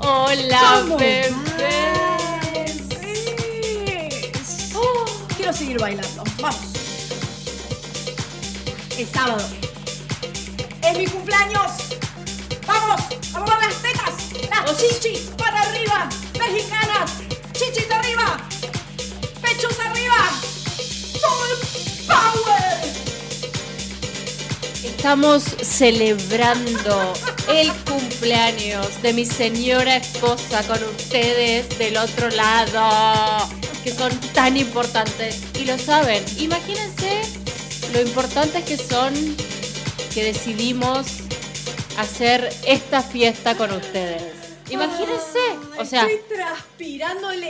Hola, ¿Cómo bebés. vas? Oh, quiero seguir bailando. Vamos. Es sábado. Es mi cumpleaños. Vamos a mover las tetas. Las chichis para arriba. Mexicanas. Estamos celebrando el cumpleaños de mi señora esposa con ustedes del otro lado, que son tan importantes y lo saben. Imagínense lo importantes que son que decidimos hacer esta fiesta con ustedes. Imagínense, o sea, Estoy transpirando el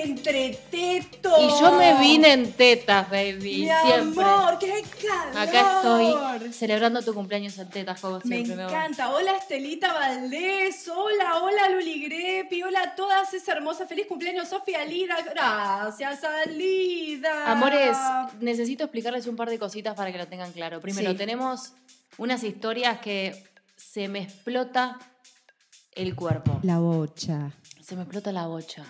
y yo me vine en tetas, baby, Mi siempre. amor, qué calor. Acá estoy celebrando tu cumpleaños en tetas, como Me siempre. amor. encanta. Hola Estelita Valdés. Hola, hola Luli Grepi. Hola a todas. Es hermosa. Feliz cumpleaños, Sofía Lida. Gracias, Alida. Amores, necesito explicarles un par de cositas para que lo tengan claro. Primero, Sí. tenemos unas historias que se me explota el cuerpo. La bocha. Se me explota la bocha.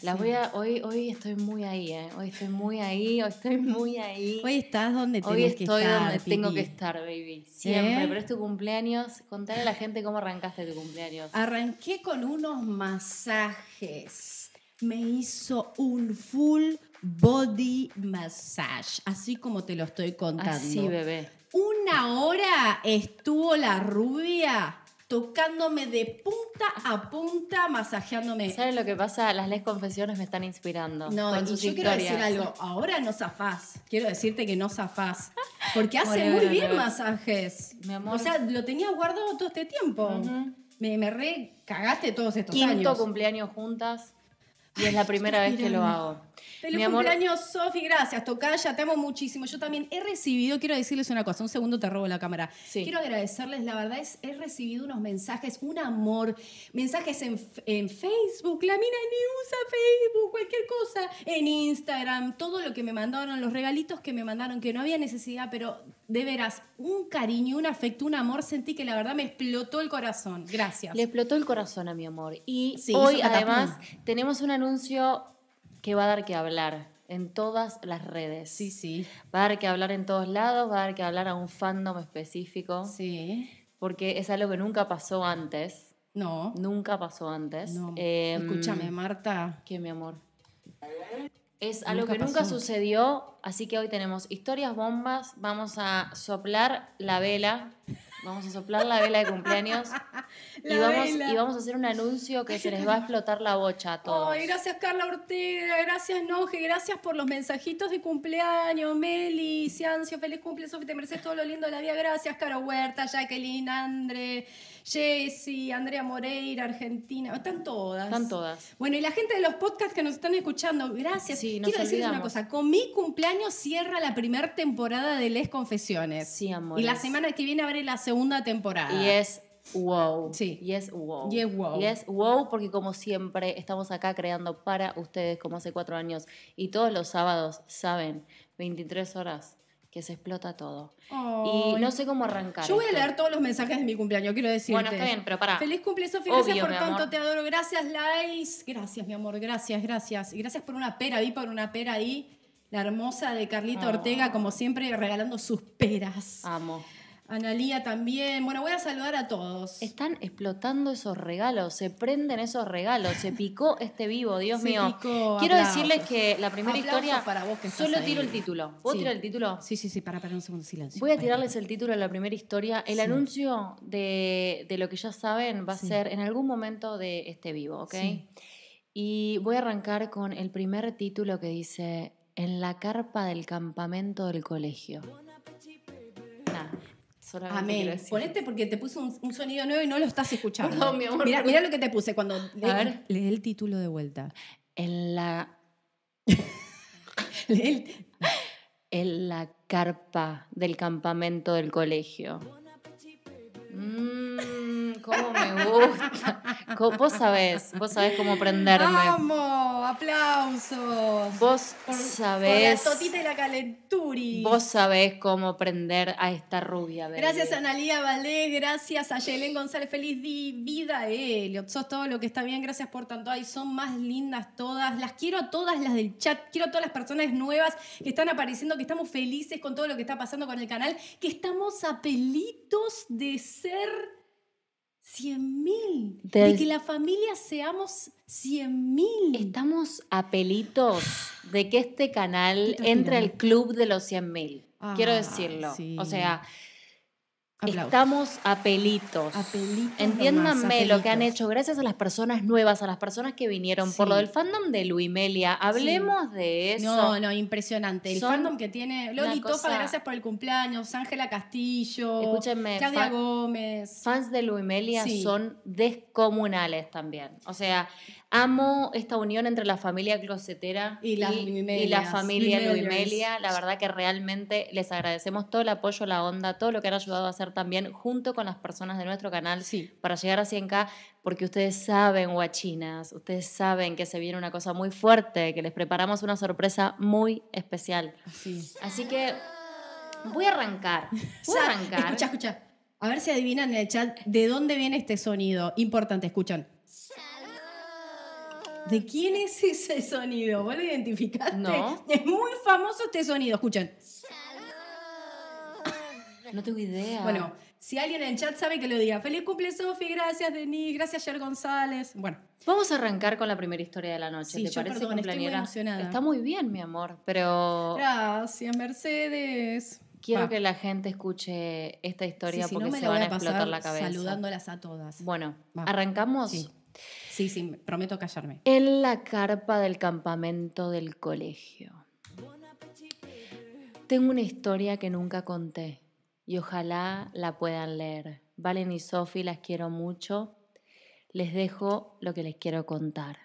Las Así. voy a, hoy, hoy estoy muy ahí, ¿eh? Hoy estoy muy ahí, hoy estoy muy ahí. Hoy estás donde Hoy tenés que estoy estar, donde tengo Pipi. que estar, baby. Siempre. ¿Eh? Pero es tu cumpleaños. Contale a la gente cómo arrancaste tu cumpleaños. Arranqué con unos masajes. Me hizo un full body massage, así como te lo estoy contando. Así, bebé. Una hora estuvo la rubia tocándome de punta a punta, masajeándome. ¿Sabes lo que pasa? Las les confesiones me están inspirando. No, con sus yo quiero decir algo. Ahora no zafás. Quiero decirte que no zafás. Porque hace Bueno, muy bueno, bien bueno. masajes. Mi amor. O sea, lo tenía guardado todo este tiempo. Me, me re cagaste todos estos Quinto años. cumpleaños juntas y es la primera vez que lo hago. Feliz Mi cumpleaños, Sofi, gracias. Tocaya, te amo muchísimo. Yo también he recibido, quiero decirles una cosa, un segundo te robo la cámara. Sí. Quiero agradecerles, la verdad es, he recibido unos mensajes, un amor, mensajes en, en Facebook, la mina ni usa Facebook, cualquier cosa, en Instagram, todo lo que me mandaron, los regalitos que me mandaron, que no había necesidad, pero de veras, un cariño, un afecto, un amor, sentí que la verdad me explotó el corazón. Gracias. le explotó el corazón a mi amor. Y Sí, hoy además tenemos un anuncio que va a dar que hablar en todas las redes. Sí, sí, Va a dar que hablar en todos lados, va a dar que hablar a un fandom específico, sí. porque es algo que nunca pasó antes. No, Nunca pasó antes. no. Em, Escúchame, Marta. ¿Qué, mi amor? Es algo Nunca que nunca pasó. sucedió, así que hoy tenemos historias bombas. Vamos a soplar la vela. Vamos a soplar la vela de cumpleaños. y, vamos, y vamos a hacer un anuncio que se les va a explotar la bocha a todos. Ay, gracias Carla Ortega, gracias Noje, gracias por los mensajitos de cumpleaños, Meli, Ciancio, feliz cumple, Sofi, te mereces todo lo lindo de la vida, gracias Caro Huerta, Jacqueline, Andre, Jessy, Andrea Moreira, Argentina, están todas. Están todas. Bueno, y la gente de los podcasts que nos están escuchando, gracias. Sí, nos Quiero decirles una cosa, con mi cumpleaños cierra la primera temporada de Les Confesiones. Sí, amor. Y la semana que viene abre la segunda temporada. Y es wow. Sí. Y es wow. Y es wow. Y es wow porque como siempre estamos acá creando para ustedes como hace cuatro años. Y todos los sábados, saben, 23 horas, que se explota todo. Y no sé cómo arrancar. Yo voy a leer todos los mensajes de mi cumpleaños, quiero decirte. Bueno, está bien, pero pará. Feliz cumple, Sofi. Obvio, Gracias por tanto, amor. te adoro. Gracias, Lais. Gracias, mi amor. Gracias, gracias. Y gracias por una pera. Vi por una pera ahí. La hermosa de Carlita Ah. Ortega, como siempre, regalando sus peras. Amo. Analía también. Bueno, voy a saludar a todos. Están explotando esos regalos, se prenden esos regalos, se picó este vivo, Dios Se mío. picó, Quiero aplausos. decirles que la primera Aplausos historia, para vos que solo ahí. tiro el título. ¿Puedo Sí. tirar el título? Sí, sí, sí. Para, para un segundo, silencio. Voy a tirarles el título de la primera historia. El Sí. anuncio de, de lo que ya saben va a Sí. ser en algún momento de este vivo, ¿ok? Sí. Y voy a arrancar con el primer título que dice En la carpa del campamento del colegio. Solamente Amén. Ponete porque te puse un, un sonido nuevo y no lo estás escuchando. Perdón, mi amor, Mira, perdón. mira lo que te puse cuando lee, ver. lee el título de vuelta. En la Lee el- en la carpa del campamento del colegio. Mm. Mm, ¿Cómo me gusta? Vos sabés, vos sabés cómo prenderme. ¡Vamos! ¡Aplausos! Vos Por- sabés. Por la totita y la calenturi. Vos sabés cómo prender a esta rubia, baby. Gracias a Analia Valdés, gracias a Yelén González, feliz vida, Elliot. Sos todo lo que está bien, gracias por tanto. Ay, son más lindas todas. Las quiero a todas las del chat, quiero a todas las personas nuevas que están apareciendo, que estamos felices con todo lo que está pasando con el canal, que estamos a pelitos de ser 100 mil. De que la familia seamos 100 mil. Estamos a pelitos de que este canal entre al club de los 100.000. Quiero Ah, decirlo. sí. O sea, Aplausos. estamos a pelitos. A pelitos Entiéndanme nomás, a lo que han hecho, gracias a las personas nuevas, a las personas que vinieron por lo del fandom de Luimelia. Hablemos de eso. No, no, impresionante. El Son fandom que tiene Loli cosa- gracias por el cumpleaños. Ángela Castillo. Escúchenme, Claudia Gómez. Fans de Luimelia Sí. son descomunales también. O sea, amo esta unión entre la familia closetera Y las y la familia. Luimelia. La verdad que realmente les agradecemos todo el apoyo, la onda, todo lo que han ayudado a hacer también junto con las personas de nuestro canal Sí. para llegar a 100k, porque ustedes saben, guachinas, ustedes saben que se viene una cosa muy fuerte, que les preparamos una sorpresa muy especial. Así. Así que voy a arrancar. Voy a arrancar. Escucha, escucha. A ver si adivinan en el chat de dónde viene este sonido. Importante, escuchan. ¿De quién es ese sonido? ¿Vos lo identificaste? No. Es muy famoso este sonido, escuchen. No tengo idea. Bueno, si alguien en el chat sabe que lo diga. Feliz cumple, Sofi. Gracias, Denis. Gracias, Yer González. Bueno, Vamos a arrancar con la primera historia de la noche. Sí, ¿Te yo, parece, perdón, estoy muy emocionada. Está muy bien, mi amor, pero gracias, Mercedes. quiero Va. que la gente escuche esta historia Sí, si porque no me se la voy van a explotar la cabeza. saludándolas a todas. Bueno, Va. arrancamos. Sí. Sí, sí, prometo callarme. En la carpa del campamento del colegio. Tengo una historia que nunca conté y ojalá la puedan leer. Valen y Sofi las quiero mucho. Les dejo lo que les quiero contar.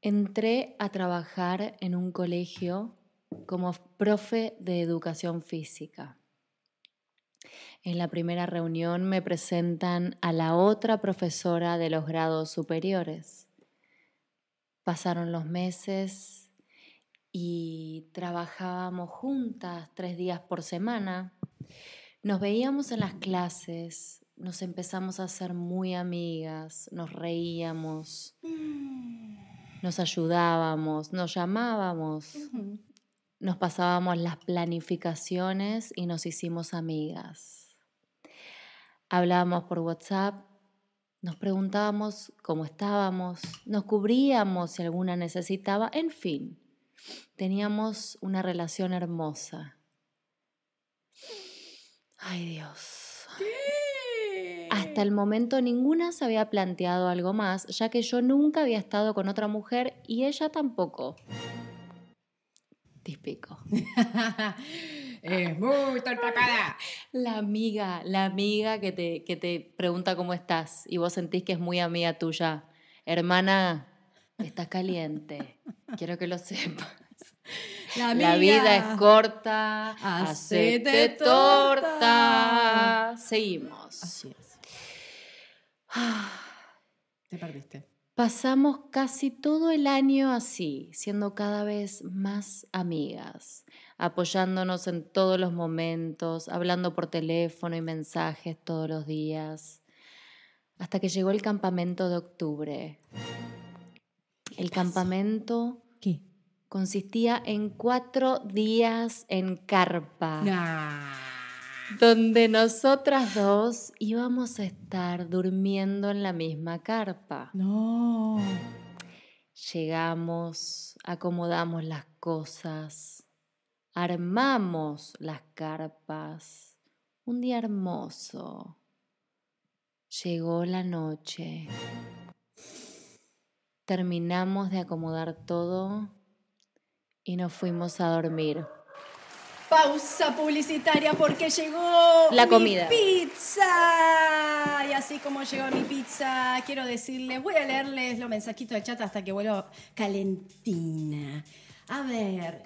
Entré a trabajar en un colegio como profe de educación física. En la primera reunión me presentan a la otra profesora de los grados superiores. Pasaron los meses y trabajábamos juntas tres días por semana. Nos veíamos en las clases, nos empezamos a hacer muy amigas, nos reíamos, nos ayudábamos, nos llamábamos. Nos pasábamos las planificaciones y nos hicimos amigas. Hablábamos por WhatsApp, nos preguntábamos cómo estábamos, nos cubríamos si alguna necesitaba, en fin, teníamos una relación hermosa. Ay Dios. Hasta el momento ninguna se había planteado algo más, ya que yo nunca había estado con otra mujer y ella tampoco. Típico. es muy tortapada. La amiga, la amiga que te, que te pregunta cómo estás y vos sentís que es muy amiga tuya. Hermana, estás caliente. Quiero que lo sepas. La, vida es corta. Hacete Hacete torta. torta. Seguimos. Así es. Te perdiste. Pasamos casi todo el año así, siendo cada vez más amigas, apoyándonos en todos los momentos, hablando por teléfono y mensajes todos los días, hasta que llegó el campamento de octubre. El campamento ¿Qué? consistía en cuatro días en carpa Nah. Donde nosotras dos íbamos a estar durmiendo en la misma carpa. No. Llegamos, acomodamos las cosas, armamos las carpas. Un día hermoso. Llegó la noche. Terminamos de acomodar todo y nos fuimos a dormir. Pausa publicitaria porque llegó La mi pizza. Y así como llegó mi pizza, quiero decirles, voy a leerles los mensajitos de chat hasta que vuelva calentina. A ver,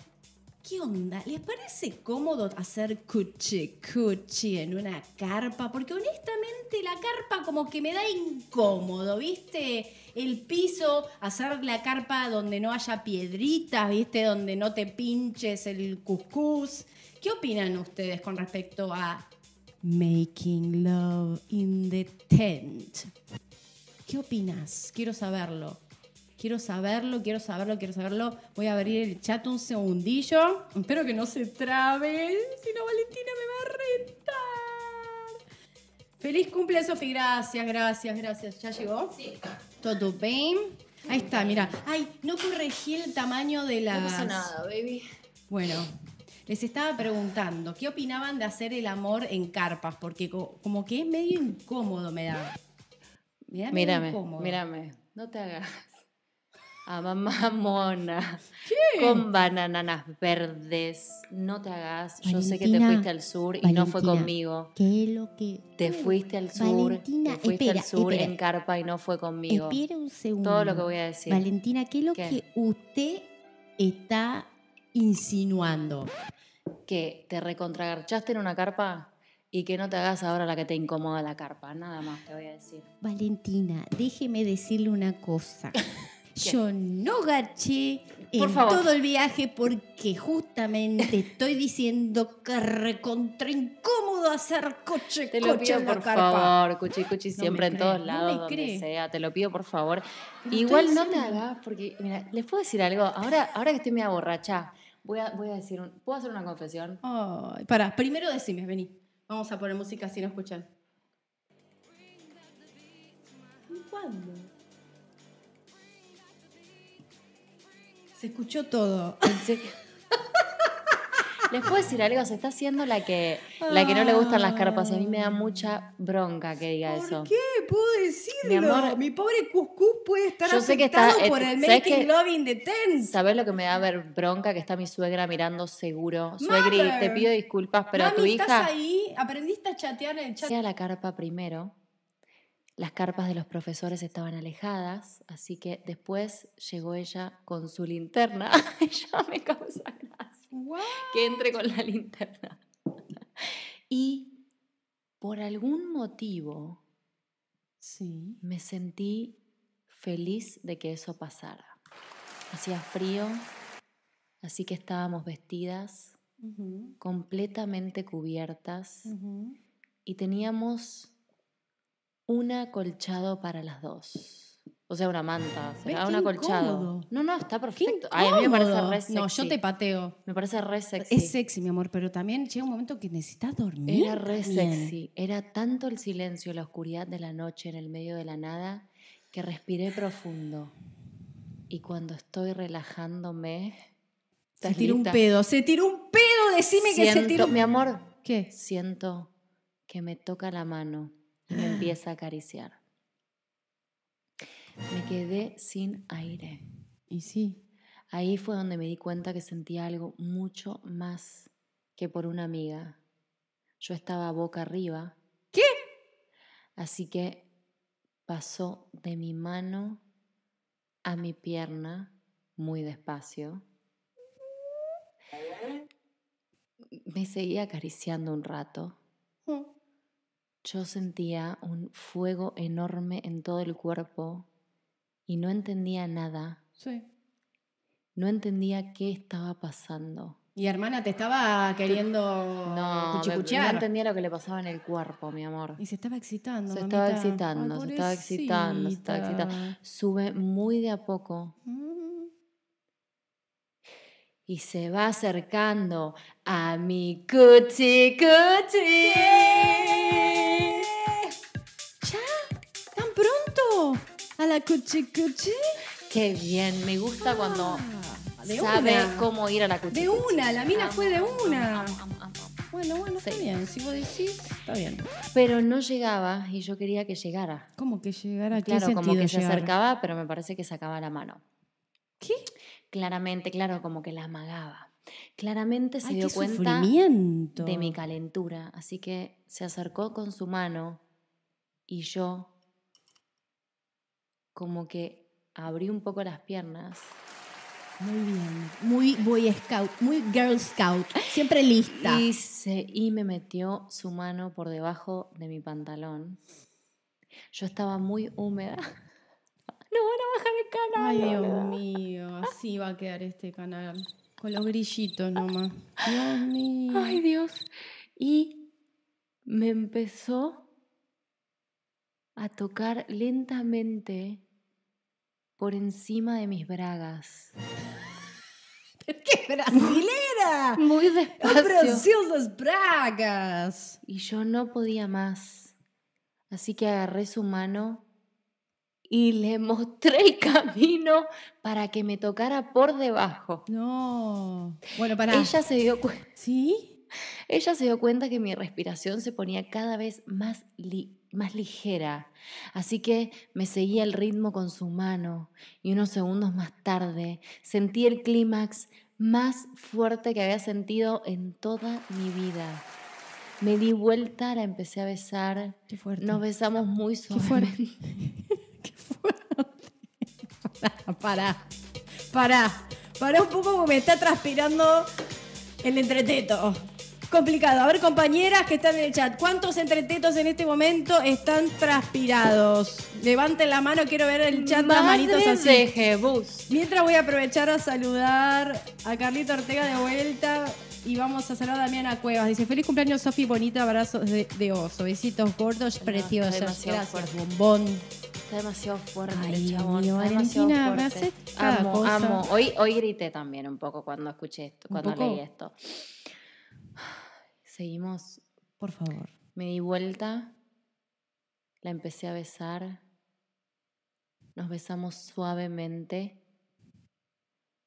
¿Qué onda? ¿Les parece cómodo hacer cuchi cuchi en una carpa? Porque honestamente la carpa como que me da incómodo, ¿viste? El piso, hacer la carpa donde no haya piedritas, ¿viste? Donde no te pinches el cuscús. ¿Qué opinan ustedes con respecto a making love in the tent? ¿Qué opinas? Quiero saberlo. Quiero saberlo, quiero saberlo, quiero saberlo. Voy a abrir el chat un segundillo. Espero que no se trabe. Si no, Valentina me va a rentar. Feliz cumple, Sofi. Gracias, gracias, gracias. ¿Ya llegó? Sí. ¿Todo bien? Ahí está, mira. Ay, no corregí el tamaño de las... No pasa nada, baby. Bueno, les estaba preguntando, ¿qué opinaban de hacer el amor en carpas? Porque co- como que es medio incómodo, me da. Me da Mírame, incómodo. mírame. No te hagas. A mamá mona. Con bananas verdes. No te hagas. Yo sé que te fuiste al sur y no fue conmigo. ¿Qué es lo que.? Te fuiste al sur. Valentina, te fuiste espera, al sur espera. en carpa y no fue conmigo. Espera un segundo. Todo lo que voy a decir. Valentina, ¿qué es lo ¿Qué? que usted está insinuando? Que te recontragarchaste en una carpa y que no te hagas ahora la que te incomoda la carpa. Nada más te voy a decir. Valentina, déjeme decirle una cosa. Yo no garché en todo el viaje porque justamente estoy diciendo que recontra incómodo hacer coche Te lo coche pido por carpa. favor, cuchi cuchi No siempre en todos cree, no lados, me donde cree. sea, te lo pido por favor. Pero Igual no te hagas, porque, mira, les puedo decir algo, ahora, ahora que estoy media borracha, voy a, voy a decir, un- ¿puedo hacer una confesión? Ay, pará, primero decime, vení. Vamos a poner música si no escuchan. ¿Cuándo? Se escuchó todo. En serio. Les puedo decir algo, se está haciendo la que, la que no le gustan las carpas y a mí me da mucha bronca que diga eso. ¿Por qué? Puedo decirlo. Mi amor, Mi pobre Cuscús puede estar yo sé que está- eh, por el ¿sabes making qué? love in the tent. ¿Sabes lo que me da ver bronca? Que está mi suegra mirando seguro. Suegri, Mother. te pido disculpas, pero Mami, tu ¿estás hija... ahí? ¿Aprendiste a chatear en el chat? Sea la carpa primero. Las carpas de los profesores estaban alejadas, así que después llegó ella con su linterna. ya me causa gracia Que entre con la linterna. y por algún motivo Sí. me sentí feliz de que eso pasara. Hacía frío, así que estábamos vestidas, completamente cubiertas y teníamos un acolchado para las dos. O sea, una manta, ¿Ves será qué un acolchado. incómodo? No, no, está perfecto. Ay, a mí me parece re sexy. No, yo te pateo. Me parece re sexy. Es sexy, mi amor, pero también llega un momento que necesitas dormir. Era re también. sexy. Era tanto el silencio, la oscuridad de la noche en el medio de la nada, que respiré profundo. Y cuando estoy relajándome... Se ¿estás tiró un pedo, se tiró un pedo, decime que se Siento- tiró Mi amor, ¿Qué? siento que me toca la mano y me empieza a acariciar. Me quedé sin aire. Y sí. Ahí fue donde me di cuenta que sentía algo mucho más que por una amiga. Yo estaba boca arriba. ¿Qué? Así que pasó de mi mano a mi pierna muy despacio. Me seguía acariciando un rato. Yo sentía un fuego enorme en todo el cuerpo y no entendía nada. Sí. No entendía qué estaba pasando. Y hermana, te estaba queriendo No, me- no entendía lo que le pasaba en el cuerpo, mi amor. Y se estaba excitando. Se estaba mamita. excitando, Ay, se estaba excitando, se estaba excitando. Sube muy de a poco Mm. y se va acercando a mi cuchi cuchi. ¿A la cuchi cuchi? Qué bien, me gusta cuando Ah, de sabe una. cómo ir a la cuchi De una, la mina fue de una. Bueno, bueno, está Sí. bien. Si vos decís, está bien. Pero no llegaba y yo quería que llegara. ¿Cómo que llegara? ¿Qué Claro, como que se acercaba, pero me parece que sacaba la mano. ¿Qué? Claramente, claro, como que la amagaba. Claramente se Ay, dio cuenta de mi calentura, así que se acercó con su mano y yo como que abrí un poco las piernas Muy bien. Muy Boy Scout, muy Girl Scout. Siempre lista. Y, se- y me metió su mano por debajo de mi pantalón. Yo estaba muy húmeda. No van a bajar el canal. Ay, Dios mío. Así va a quedar este canal. Con los grillitos nomás. Dios mío. Ay, Dios. Y me empezó a tocar lentamente por encima de mis bragas. ¡Qué brasilera! Muy ¡Oh, despacio. Das Bragas! Y yo no podía más. Así que agarré su mano y le mostré el camino para que me tocara por debajo. No. Bueno, para. Ella se dio cuenta. ¿Sí? Ella se dio cuenta que mi respiración se ponía cada vez más, li- más ligera, así que me seguía el ritmo con su mano y unos segundos más tarde sentí el clímax más fuerte que había sentido en toda mi vida. Me di vuelta, la empecé a besar, Qué fuerte. nos besamos muy Qué fuerte. suavemente. Qué fuerte. Pará. Pará. Pará un poco porque me está transpirando el entreteto. Complicado. A ver, compañeras que están en el chat, ¿cuántos entretetos en este momento están transpirados? Levanten la mano, quiero ver el chat, las manitos Madre así. de Jebus. Mientras voy a aprovechar a saludar a Carlita Ortega de vuelta y vamos a saludar a Damiana Cuevas. Dice, feliz cumpleaños Sofi, bonita, abrazos de, de oso, besitos gordos, No, preciosos. está demasiado Gracias, fuerte. bombón. Está demasiado fuerte Ay, el chabón. mío, está demasiado Valentina, me fuerte. Amo, cosa. amo. Hoy, hoy grité también un poco cuando escuché esto, ¿Un cuando leí esto. Seguimos. Por favor. Me di vuelta, la empecé a besar, nos besamos suavemente.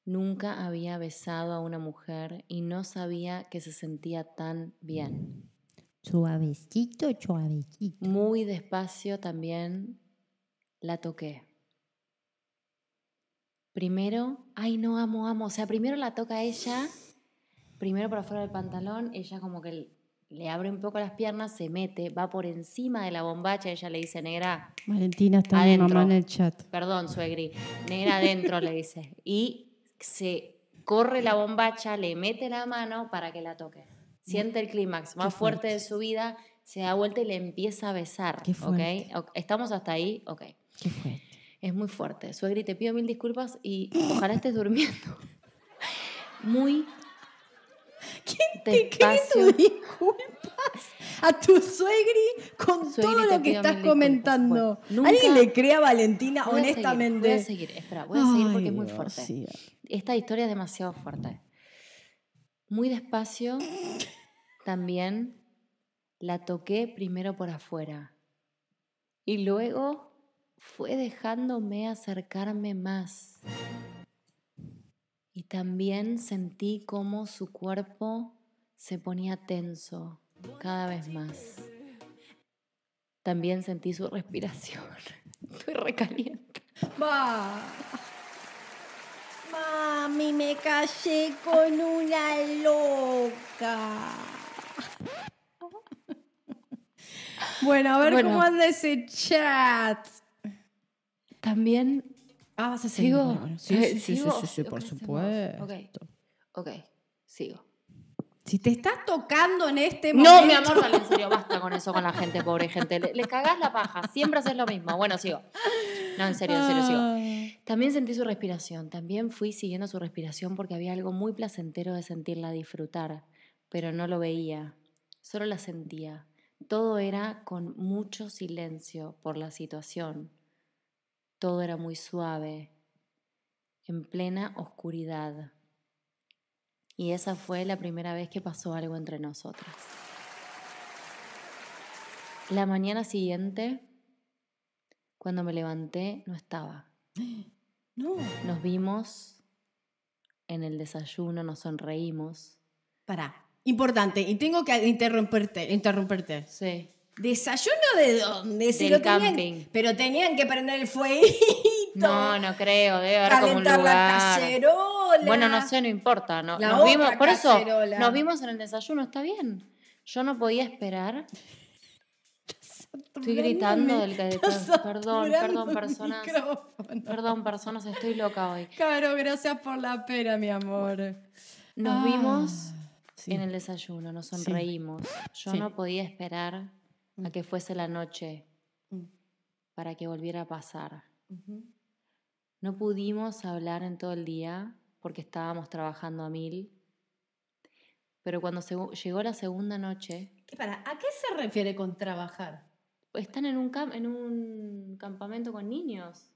Nunca había besado a una mujer y no sabía que se sentía tan bien. Suavecito, suavecito. Muy despacio también la toqué. Primero, ay no, amo, amo. O sea, primero la toca ella, primero por afuera del pantalón, ella como que le abre un poco las piernas, se mete, va por encima de la bombacha, ella le dice, negra, Valentina está mi Adentro. mamá en el chat. perdón, suegri, negra adentro, le dice. Y se corre la bombacha, le mete la mano para que la toque. Siente el clímax más fuerte de su vida, se da vuelta y le empieza a besar. Qué ¿ok? fuerte. Ok, ¿Estamos hasta ahí? Ok. ¿Qué fue? Es muy fuerte. Suegri, te pido mil disculpas y ojalá estés durmiendo. Muy ¿Quién te cree tus disculpas? A tu suegri con Suegri, todo te lo que pido estás mil disculpas. comentando. Bueno, ¿Alguien nunca- le cree a Valentina Voy a seguir, honestamente? voy a seguir, espera, voy a seguir porque Ay, es muy Dios, fuerte. sí. Esta historia es demasiado fuerte. Muy despacio, también la toqué primero por afuera y luego fue dejándome acercarme más. Y también sentí cómo su cuerpo se ponía tenso cada vez más. También sentí su respiración. Estoy recaliente. Va. Mami, me casé con una loca. Bueno, a ver Bueno. cómo anda ese chat. También Ah, vas a seguir. seguir. Sigo. Sí, sí, sí, sí, sigo. sí, sí, por supuesto. Ok. Ok, sigo. Si te estás tocando en este momento. No, mi amor, dale en serio, basta con eso con la gente, pobre gente. Le, le cagás la paja, siempre haces lo mismo. Bueno, sigo. No, en serio, en serio, sigo. Ah. También sentí su respiración, también fui siguiendo su respiración porque había algo muy placentero de sentirla disfrutar, pero no lo veía, solo la sentía. Todo era con mucho silencio por la situación. Todo era muy suave, en plena oscuridad. Y esa fue la primera vez que pasó algo entre nosotras. La mañana siguiente, cuando me levanté, no estaba. No. Nos vimos en el desayuno, nos sonreímos. Pará. Importante, y tengo que interrumpirte. interrumpirte. Sí. ¿Desayuno de dónde? Si Del lo tenían- camping. Pero tenían que prender el fueguito. No, no creo, debe haber como un la cacerola. Bueno, no sé, no importa. No, nos vimos, por eso nos vimos en el desayuno, está bien. Yo no podía esperar Estoy gritando del que Perdón, perdón, personas. Perdón, personas, estoy loca hoy. Caro, gracias por la pena, mi amor. Nos Ah, vimos sí. en el desayuno, nos sonreímos. Yo Sí. no podía esperar a que fuese la noche Mm. para que volviera a pasar. No pudimos hablar en todo el día porque estábamos trabajando a mil. Pero cuando llegó la segunda noche, ¿Qué para? ¿A qué se refiere con trabajar? están en un, en un campamento con niños.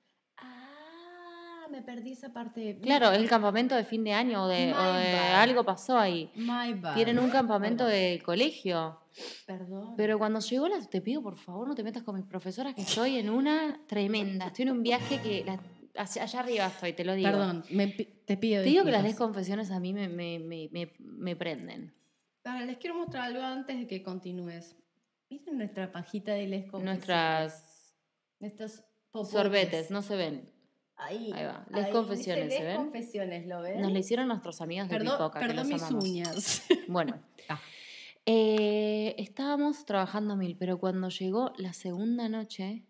Ah, me perdí esa parte. Claro, es el campamento de fin de año o de, o algo pasó ahí. My bad. Tienen un campamento de colegio. Perdón. Pero cuando llegó la, te pido por favor no te metas con mis profesoras que estoy en una tremenda. Estoy en un viaje que la- allá arriba estoy, te lo digo. Perdón, me te pido Te digo que las confesiones a mí me, me, me, me, me prenden. Ahora, les quiero mostrar algo antes de que continúes. Miren nuestra pajita de les confesiones. Nuestras popotes. sorbetes, no se ven. Ahí, Ahí va. Les ahí, confesiones, dice ¿se ven? confesiones, ¿lo ven? Nos lo hicieron nuestros amigos de Perdón, Pipoca, que los mis amamos. uñas. Bueno, Ah. eh, estábamos trabajando mil, pero cuando llegó la segunda noche,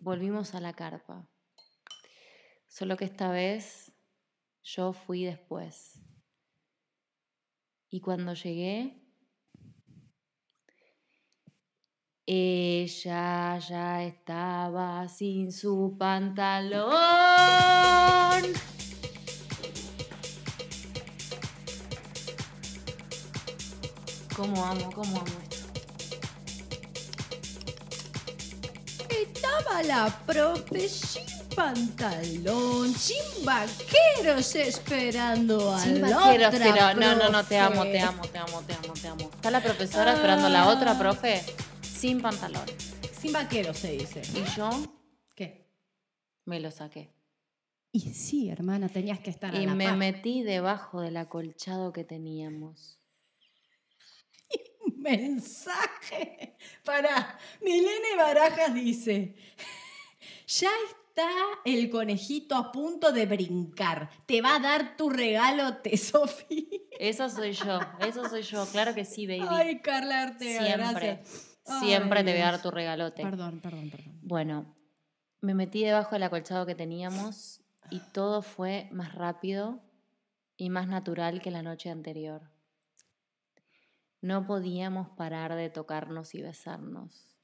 volvimos a la carpa. Solo que esta vez yo fui después. Y cuando llegué, ella ya estaba sin su pantalón. ¿Cómo amo, cómo amo esto? Estaba la profe sin pantalón, sin vaqueros esperando a Sin la vaqueros, otra pero no, no, no, te amo, te amo, te amo, te amo, te amo. Está la profesora esperando a la otra Ah. profe sin pantalón. Sin vaqueros se dice. Y yo ¿Qué? me lo saqué. Y sí, hermana, tenías que estar a Y la me par. metí debajo del acolchado que teníamos. mensaje para Milene Barajas dice, ya está el conejito a punto de brincar, te va a dar tu regalo, te Sofía. Eso soy yo, eso soy yo, claro que sí, baby. Ay, Carla Ortega, siempre, gracias. Siempre Ay, te voy a dar tu regalote. Perdón, perdón, perdón. Bueno, me metí debajo del acolchado que teníamos y todo fue más rápido y más natural que la noche anterior. No podíamos parar de tocarnos y besarnos.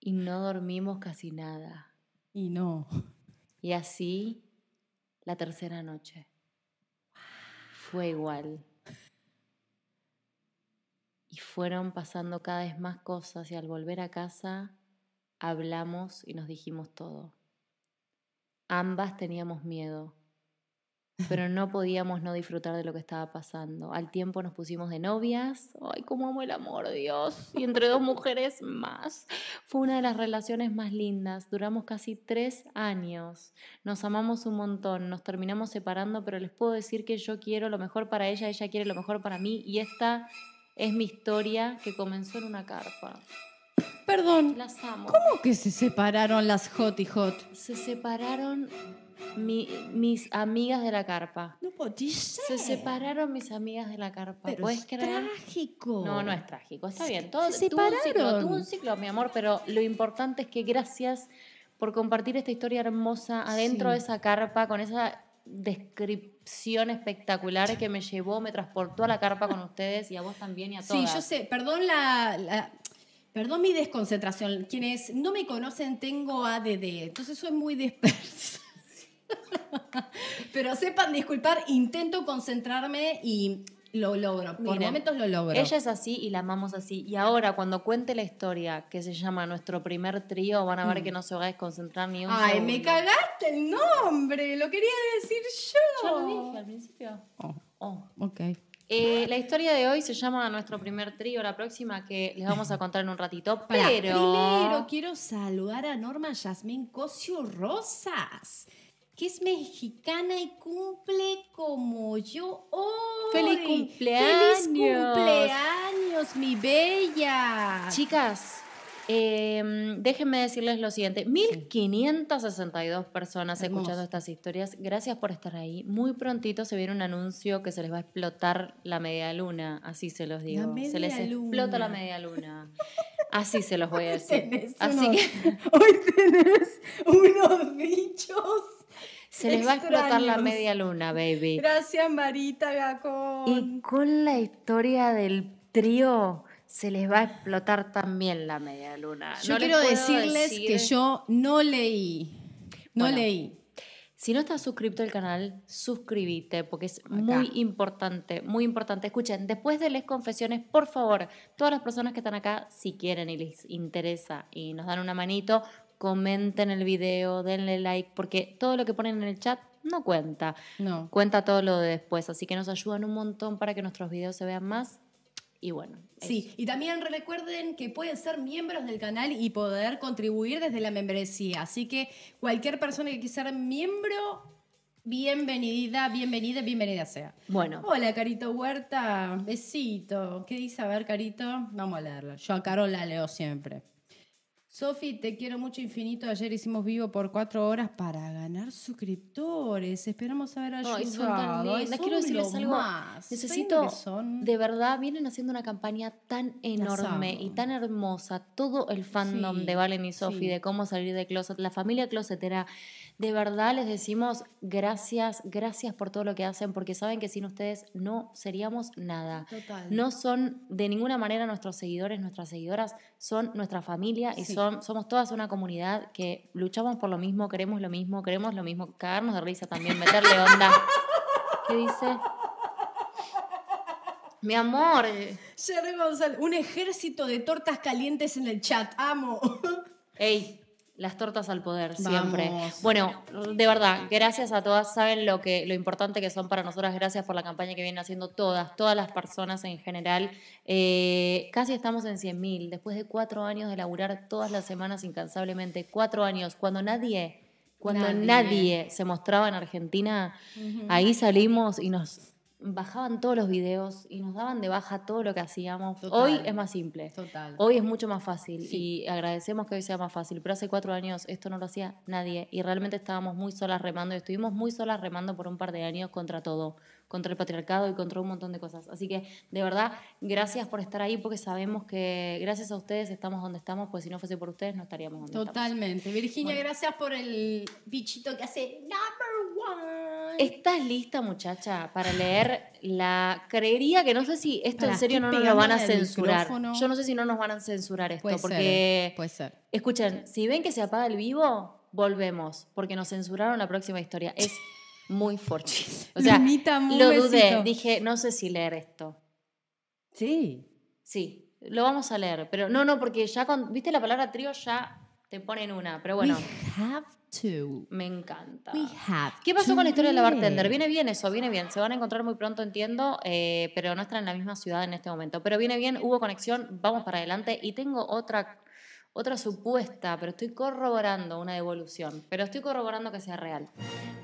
Y no dormimos casi nada. Y no. Y así la tercera noche. Fue igual. Y fueron pasando cada vez más cosas y al volver a casa hablamos y nos dijimos todo. Ambas teníamos miedo, pero no podíamos no disfrutar de lo que estaba pasando. Al tiempo nos pusimos de novias. Ay, cómo amo el amor, Dios. Y entre dos mujeres más. Fue una de las relaciones más lindas. Duramos casi tres años. Nos amamos un montón. Nos terminamos separando, pero les puedo decir que yo quiero lo mejor para ella, ella quiere lo mejor para mí. Y esta es mi historia que comenzó en una carpa. Perdón, Las amo. ¿cómo que se separaron las hot y hot? Se separaron mi- mis amigas de la carpa. No podía Se separaron mis amigas de la carpa. Pero ¿Puedes es creer? trágico. No, no es trágico. Está bien. Todo, se tuvo un ciclo, separaron. tuvo un ciclo, mi amor, pero lo importante es que gracias por compartir esta historia hermosa adentro Sí. de esa carpa con esa espectacular que me llevó, me transportó a la carpa con ustedes y a vos también y a Sí, todas. yo sé, perdón la, la- perdón mi desconcentración. Quienes no me conocen tengo ADD, entonces soy muy dispersa. Pero sepan disculpar, intento concentrarme y lo logro. Por Miren, momentos lo logro. Ella es así y la amamos así. Y ahora, cuando cuente la historia que se llama Nuestro primer trío, van a ver que no se va a desconcentrar ni un Mm. Ay, me cagaste el nombre, lo quería decir yo. Ya lo dije al principio. Oh, Oh. ok. Eh, la historia de hoy se llama Nuestro primer trío, la próxima que les vamos a contar en un ratito, pero... Primero quiero saludar a Norma Yasmín Cosio Rosas, que es mexicana y cumple como yo hoy. ¡Feliz cumpleaños! ¡Feliz cumpleaños, mi bella! Chicas, eh, déjenme decirles lo siguiente. 1562 personas Hermoso. escuchando estas historias. Gracias por estar ahí. Muy prontito se viene un anuncio que se les va a explotar la media luna, así se los digo. se les media explota la luna. media luna. Así se los voy a decir. Tenés Así unos- que Hoy tenés unos bichos. Se les va a explotar la media luna, baby. Gracias, Marita Gacón. Y con la historia del trío se les va a explotar también la media luna. Yo No quiero decirles decir- que yo no leí. No Bueno. leí. Si no estás suscrito al canal, suscríbete porque es Acá. muy importante, muy importante. Escuchen, después de Les Confesiones, por favor, todas las personas que están acá, si quieren y les interesa y nos dan una manito, comenten el video, denle like, porque todo lo que ponen en el chat no cuenta. No. Cuenta todo lo de después, así que nos ayudan un montón para que nuestros videos se vean más. Y bueno, Sí, y también recuerden que pueden ser miembros del canal y poder contribuir desde la membresía. Así que cualquier persona que quiera ser miembro, bienvenida, bienvenida, bienvenida sea. Bueno, Hola, Carito Huerta. Besito. ¿Qué dice? A ver, Carito. Vamos a leerla. Yo a Carol la leo siempre. Sofi, te quiero mucho infinito. Ayer hicimos vivo por cuatro horas para ganar suscriptores. Esperamos haber ayudado. Ay, son tan lindas. Son Quiero decirles algo. más. Necesito, ¿Saben lo que son? de verdad, vienen haciendo una campaña tan enorme y tan hermosa. Todo el fandom Sí, de Valen y Sofi, sí. de cómo salir de closet, la familia closetera. De verdad les decimos gracias, gracias por todo lo que hacen, porque saben que sin ustedes no seríamos nada. Total. No son de ninguna manera nuestros seguidores, nuestras seguidoras, son nuestra familia y Sí. Son, somos todas una comunidad que luchamos por lo mismo, queremos lo mismo, queremos lo mismo, cagarnos de risa también, meterle onda. ¿Qué dice? Mi amor. Jerry González, un ejército de tortas calientes en el chat. Amo. Ey, las tortas al poder, siempre. Vamos. Bueno, de verdad, gracias a todas. Saben lo, que, lo importante que son para nosotras. Gracias por la campaña que vienen haciendo todas, todas las personas en general. Eh, casi estamos en 100.000. Después de cuatro años de laburar todas las semanas incansablemente. Cuatro años, cuando nadie, cuando Nadie. nadie, se mostraba en Argentina, ahí salimos y nos bajaban todos los videos y nos daban de baja todo lo que hacíamos. Total. Hoy es más simple. Total. Hoy es mucho más fácil Sí. y agradecemos que hoy sea más fácil, pero hace cuatro años esto no lo hacía nadie y realmente estábamos muy solas remando y estuvimos muy solas remando por un par de años contra todo, contra el patriarcado y contra un montón de cosas. Así que de verdad, gracias por estar ahí porque sabemos que gracias a ustedes estamos donde estamos, pues si no fuese por ustedes no estaríamos donde estamos. Totalmente. Virginia, gracias por el bichito que hace number one. ¿Estás lista, muchacha, para leer la... Creería que no sé si esto en serio no nos lo van a censurar. micrófono. Yo no sé si no nos van a censurar esto, puede ser, porque... eh, puede ser. Escuchen, si ven que se apaga el vivo, volvemos, porque nos censuraron la próxima historia. Es muy forchis. O sea, Lunita, un lo dudé. besito. Dije, no sé si leer esto. Sí. Sí, lo vamos a leer. Pero no, no, porque ya con. ¿Viste la palabra trío? Ya te ponen una. Pero bueno, We have to. me encanta. We have ¿Qué pasó to con la historia de la bartender? Viene bien eso, viene bien. Se van a encontrar muy pronto, entiendo, eh, pero no están en la misma ciudad en este momento. Pero viene bien, hubo conexión, vamos para adelante. Y tengo otra, otra supuesta, pero estoy corroborando una devolución. Pero estoy corroborando que sea real.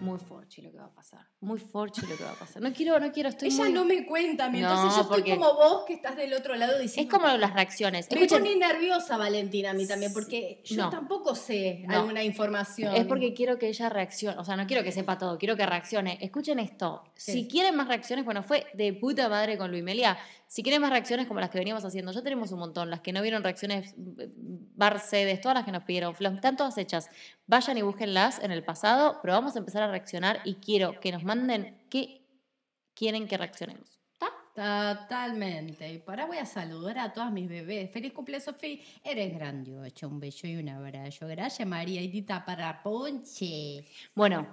Muy forchi lo que va a pasar. Muy forchi lo que va a pasar. No quiero, no quiero, estoy Ella muy... no me cuenta, mi, No, entonces yo estoy como vos que estás del otro lado Es diciendo. como las reacciones. Me Escuchen, pone nerviosa Valentina a mí también, porque yo No. tampoco sé No. alguna información. Es porque quiero que ella reaccione, o sea, no quiero que sepa todo, quiero que reaccione. Escuchen esto, Sí. si quieren más reacciones, bueno, fue de puta madre con Luimelia. Si quieren más reacciones como las que veníamos haciendo, ya tenemos un montón, las que no vieron reacciones, Barcedes, todas las que nos pidieron, están todas hechas. Vayan y búsquenlas en el pasado, pero vamos a empezar a reaccionar y quiero que nos manden qué quieren que reaccionemos. Totalmente. Y para voy a saludar a todas mis bebés. Feliz cumpleaños, Sofía. Eres grandiosa. Un beso y un abrazo. Gracias, María Edita para Ponche. Bueno,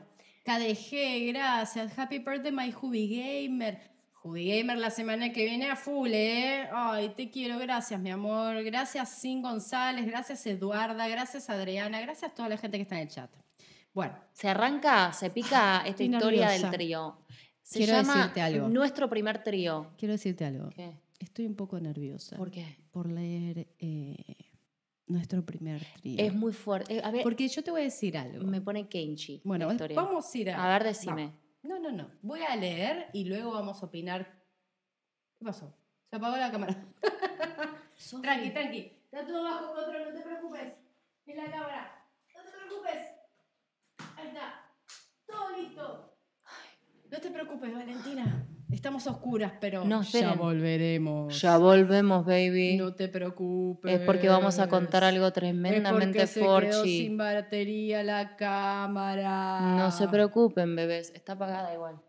KDG, gracias. Happy birthday, my Hubi Gamer. Hubi Gamer la semana que viene a full, ¿eh? Ay, te quiero. Gracias, mi amor. Gracias, Sin González. Gracias, Eduarda. Gracias, Adriana. Gracias a toda la gente que está en el chat. Bueno, se arranca, se pica esta historia nerviosa. del trío. Se Quiero llama decirte algo. nuestro primer trío. quiero decirte algo. ¿Qué? Estoy un poco nerviosa ¿Por qué? por leer eh, nuestro primer trío. Es muy fuerte. Eh, a ver, Porque yo te voy a decir algo. me pone Kenchi. Bueno, vamos a ir a... A ver, decime. No, no, no. Voy a leer y luego vamos a opinar. ¿Qué pasó? Se apagó la cámara. Tranqui, tranqui. Está todo bajo control, no te preocupes. En la cámara. No te preocupes. Ahí está. Todo listo. No te preocupes, Valentina. Estamos a oscuras, pero No, ya volveremos. Ya volvemos, baby. No te preocupes. es porque vamos a contar algo Es tremendamente porque se quedó forchi. sin batería la cámara. No se preocupen, bebés. Está apagada igual.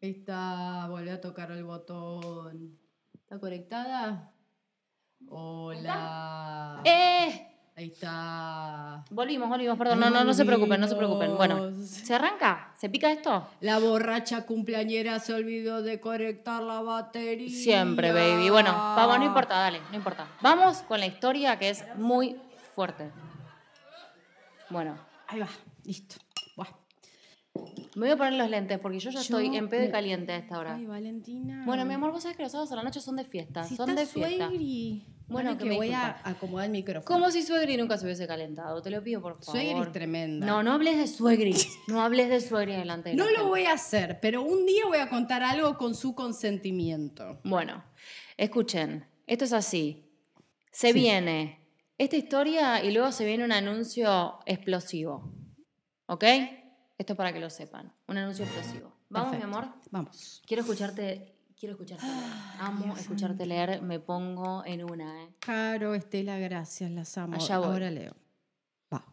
Ahí está, volví a tocar el botón. ¿Está conectada? Hola. ¡Eh! Ahí está. Volvimos, volvimos, perdón. No, no, no se preocupen, no se preocupen. Bueno. ¿se arranca? ¿Se pica esto? La borracha cumpleañera se olvidó de conectar la batería. Siempre, baby. Bueno, vamos, no importa, dale, no importa. Vamos con la historia que es muy fuerte. Bueno, Ahí va, listo. Buah. me voy a poner los lentes porque yo ya estoy en pedo y me- caliente a esta hora. Ay, Valentina. Bueno, mi amor, vos sabés que los sábados a la noche son de fiesta. si son está de fiesta. suegri. Bueno, Bueno, que voy disculpa. a acomodar el micrófono. Como si Suegri nunca se hubiese calentado. Te lo pido, por favor. Suegri es tremenda. No, no hables de Suegri. No hables de Suegri delante de No lo gente. voy a hacer, pero un día voy a contar algo con su consentimiento. Bueno, escuchen. Esto es así. Se Sí. viene esta historia y luego se viene un anuncio explosivo. ¿Ok? Esto es para que lo sepan. Un anuncio explosivo. Vamos, Perfecto. mi amor. Vamos. Quiero escucharte. Quiero escucharte leer. Amo Dios escucharte leer. Me pongo en una, ¿eh? Caro, Estela, gracias, las amo. Allá voy. Ahora leo. Va.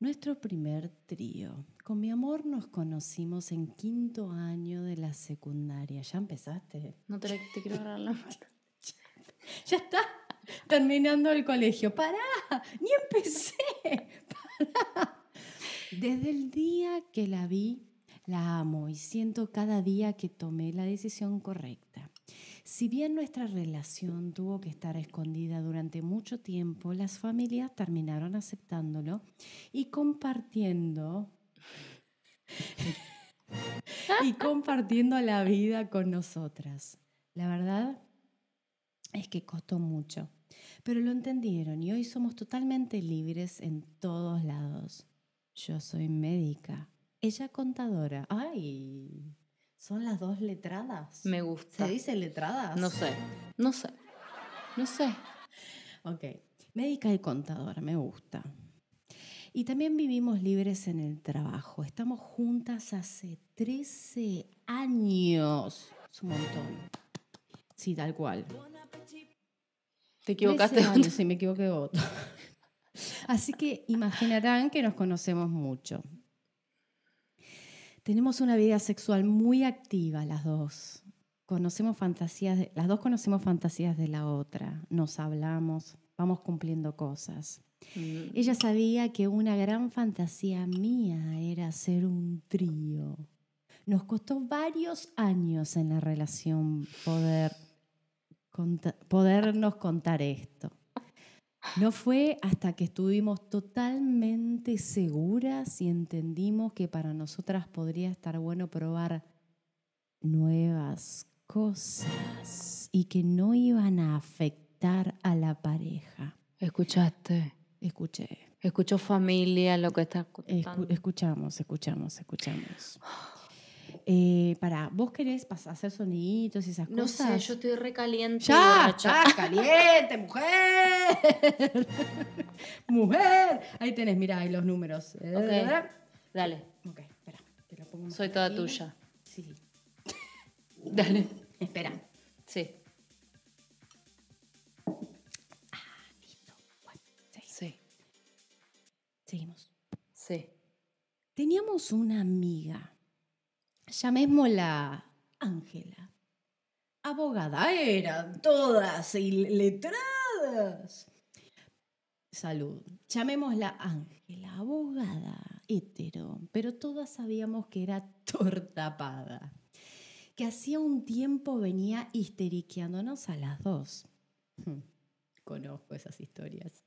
Nuestro primer trío. Con mi amor nos conocimos en quinto año de la secundaria. ¿Ya empezaste? No te, te quiero agarrar la mano. Ya está. Terminando el colegio. ¡Pará! ¡Ni empecé! ¡Pará! Desde el día que la vi, la amo y siento cada día que tomé la decisión correcta. Si bien nuestra relación tuvo que estar escondida durante mucho tiempo, las familias terminaron aceptándolo y compartiendo y compartiendo la vida con nosotras. La verdad es que costó mucho, pero lo entendieron y hoy somos totalmente libres en todos lados. Yo soy médica, ella contadora. Ay, son las dos letradas. Me gusta. ¿Se dice letradas? No sé. No sé. No sé. Ok, médica y contadora, me gusta. Y también vivimos libres en el trabajo. Estamos juntas hace 13 años. Es un montón. Sí, tal cual. Te equivocaste. 13 años, sí, me equivoqué voto. Así que imaginarán que nos conocemos mucho. Tenemos una vida sexual muy activa las dos. Conocemos fantasías, de- las dos conocemos fantasías de la otra. Nos hablamos, vamos cumpliendo cosas. Mm. Ella sabía que una gran fantasía mía era hacer un trío. Nos costó varios años en la relación poder conta- podernos contar esto. No fue hasta que estuvimos totalmente seguras y entendimos que para nosotras podría estar bueno probar nuevas cosas y que no iban a afectar a la pareja. Escuchaste. Escuché. Escuchó familia lo que estás Escu- contando. escuchamos, escuchamos, escuchamos. Eh, para, ¿vos querés hacer soniditos y esas No cosas? sé, yo estoy recaliente. ¡Ya! ¡Está caliente, mujer! ¡Mujer! Ahí tenés, mira, ahí los números. Ok. Dale, Ok, espera. Te lo pongo soy toda aquí. tuya. Sí. Dale. Espera. Sí, Bueno, sí, sí, seguimos. sí. Teníamos una amiga, llamémosla Ángela. Abogada, eran todas y letradas. Salud. Llamémosla Ángela, abogada, hetero, pero todas sabíamos que era tortapada. Que hacía un tiempo venía histeriqueándonos a las dos. Hmm, Conozco esas historias.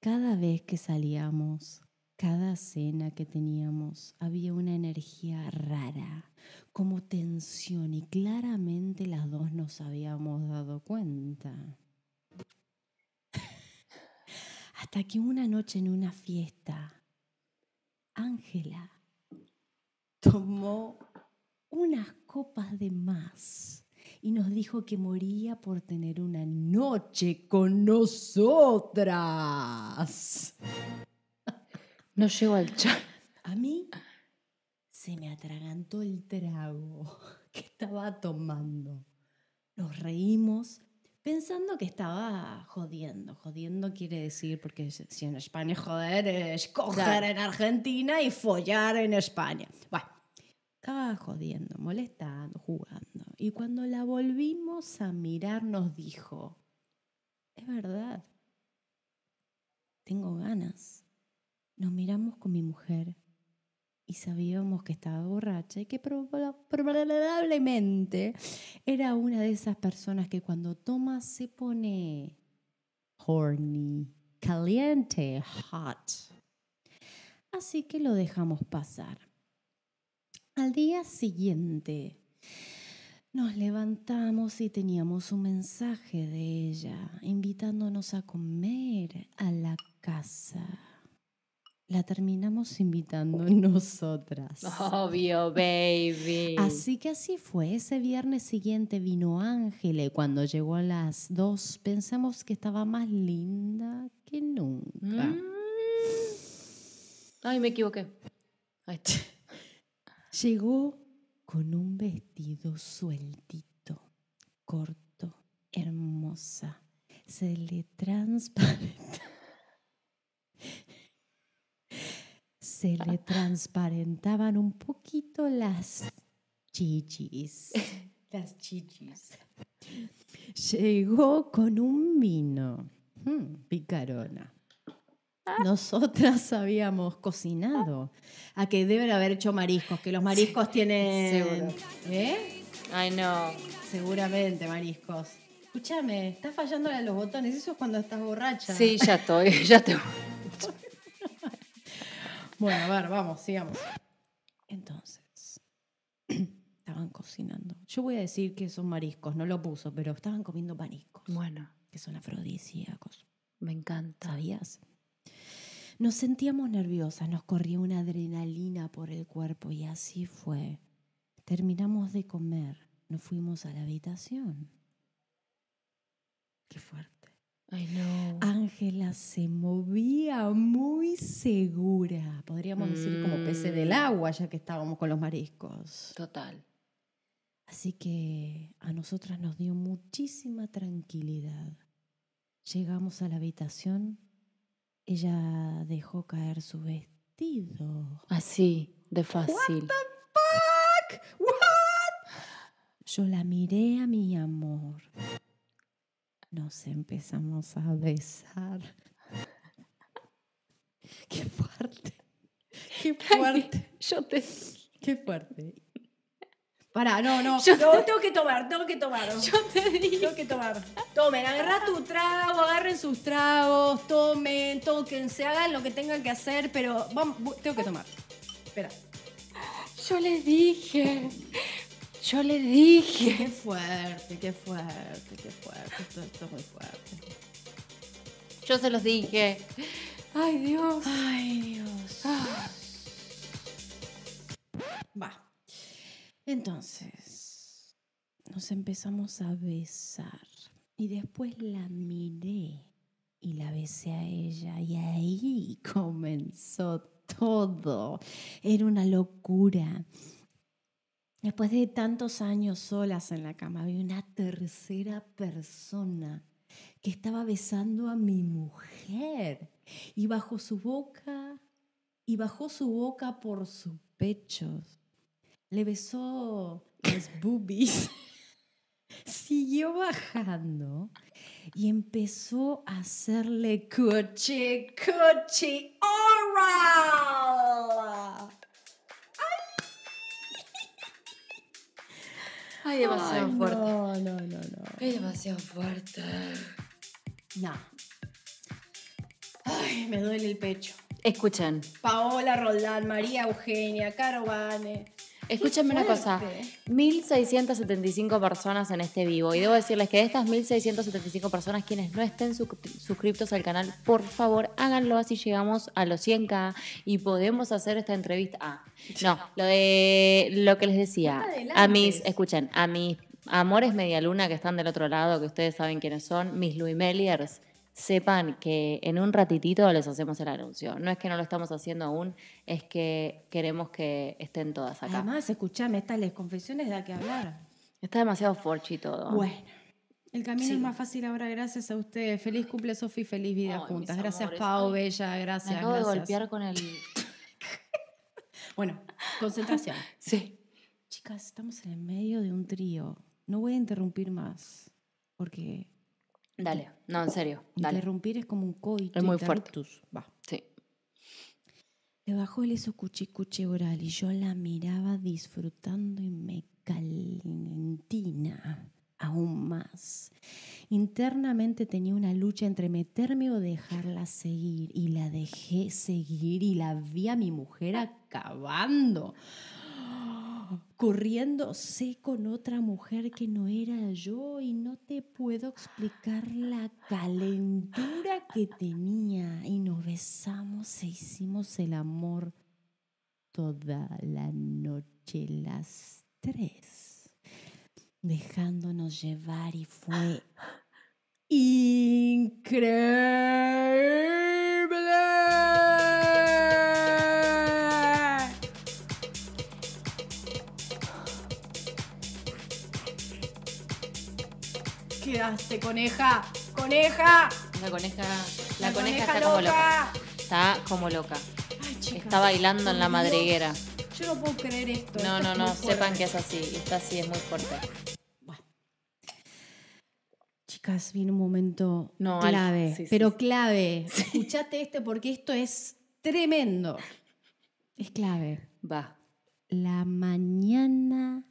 Cada vez que salíamos, cada cena que teníamos, había una energía rara, como tensión, y claramente las dos nos habíamos dado cuenta. Hasta que una noche en una fiesta, Ángela tomó unas copas de más y nos dijo que moría por tener una noche con nosotras. No llego al chat. A mí se me atragantó el trago que estaba tomando. Nos reímos pensando que estaba jodiendo. Jodiendo quiere decir, porque si en España joder es coger Claro. en Argentina y follar en España. Bueno, estaba jodiendo, molestando, jugando. Y cuando la volvimos a mirar nos dijo, es verdad, tengo ganas. Nos miramos con mi mujer y sabíamos que estaba borracha y que proba- probablemente era una de esas personas que cuando toma se pone horny, caliente, hot. Así que lo dejamos pasar. Al día siguiente nos levantamos y teníamos un mensaje de ella invitándonos a comer a la casa. La terminamos invitando nosotras. Obvio, baby. Así que así fue. Ese viernes siguiente vino Ángela y cuando llegó a las dos pensamos que estaba más linda que nunca. Mm. Ay, me equivoqué. Ay, Llegó con un vestido sueltito, corto, hermosa. Se le transparenta. Se le transparentaban un poquito las chichis. Las chichis. Llegó con un vino. Mm, picarona. Nosotras habíamos cocinado. A que deben haber hecho mariscos, que los mariscos tienen. seguro. ¿Eh? Ay, no. Seguramente, mariscos. Escúchame, estás fallándole a los botones. Eso es cuando estás borracha. Sí, ya estoy, ya estoy. Bueno, a ver, vamos, sigamos. Entonces, estaban cocinando. Yo voy a decir que son mariscos, no lo puso, pero estaban comiendo mariscos, Bueno, que son afrodisíacos. me encanta. ¿Sabías? Nos sentíamos nerviosas, nos corría una adrenalina por el cuerpo y así fue. Terminamos de comer, nos fuimos a la habitación. Qué fuerte. Ángela se movía muy segura, podríamos decir como pece del Mm. agua, ya que estábamos con los mariscos. Total. Así que a nosotras nos dio muchísima tranquilidad. Llegamos a la habitación, ella dejó caer su vestido. Así, de fácil. Yo la miré a mi amor. Nos empezamos a besar. Qué fuerte. Qué fuerte. Yo te. Qué fuerte. Pará, no, no. Yo no, tengo que tomar, tengo que tomar. Yo te digo. Tengo que tomar. Tomen, agarrá tu trago, agarren sus tragos, tomen, tóquense, hagan lo que tengan que hacer, pero vamos, tengo que tomar. Espera. Yo le dije. Yo le dije. Qué fuerte, qué fuerte, qué fuerte. Esto, esto es muy fuerte. Yo se los dije. Ay, Dios. Ay, Dios. Va. Entonces, nos empezamos a besar. Y después la miré y la besé a ella. Y ahí comenzó todo. Era una locura. Después de tantos años solas en la cama, había una tercera persona que estaba besando a mi mujer. Y bajo su boca, y bajó su boca por sus pechos. Le besó las boobies. Siguió bajando y empezó a hacerle coche, coche oral. Ay, demasiado Ay, fuerte. No, no, no, no. Es demasiado fuerte. No. Ay, me duele el pecho. Escuchen, Paola Roldán, María Eugenia, Caro Vane. escúchenme una cosa. fuerte. 1675 personas en este vivo. Y debo decirles que de estas 1675 personas, quienes no estén su- suscriptos al canal, por favor háganlo así llegamos a los 100k y podemos hacer esta entrevista. Ah, no, lo de lo que les decía. A mis, escuchen, a mis amores medialuna que están del otro lado, que ustedes saben quiénes son, mis Louis Meliers, sepan que en un ratitito les hacemos el anuncio. No es que no lo estamos haciendo aún, es que queremos que estén todas acá. Además, escuchame, estas les confesiones da que hablar. Está demasiado forchi todo. Bueno. El camino Sí. es más fácil ahora gracias a ustedes. Feliz cumple, Sofi, feliz vida Ay, juntas. Gracias, amores. Pau, Ay, Bella, Me gracias, acabo de golpear con el... Bueno, concentración. Sí. Chicas, estamos en el medio de un trío. No voy a interrumpir más, porque Dale, no, en serio, dale. interrumpir es como un coito. Es muy fuerte. Va. Sí. Le bajó el eso cuchi cuchi oral y yo la miraba disfrutando y me calentina aún más. Internamente tenía una lucha entre meterme o dejarla seguir y la dejé seguir y la vi a mi mujer acabando. Corriéndose con otra mujer que no era yo y no te puedo explicar la calentura que tenía. Y nos besamos e hicimos el amor toda la noche, las tres, dejándonos llevar y fue increíble. Quedaste, coneja, coneja. La coneja, la, La coneja, coneja está como loca. Está como loca. Ay, chica, Está bailando en la madriguera. Yo no puedo creer esto. No, esto no, es no, fuerte. sepan que es así. Está así, es muy fuerte. Bueno. Chicas, viene un momento No, clave, sí, sí, pero sí. clave. Escuchate este porque esto es tremendo. Es clave. Va. La mañana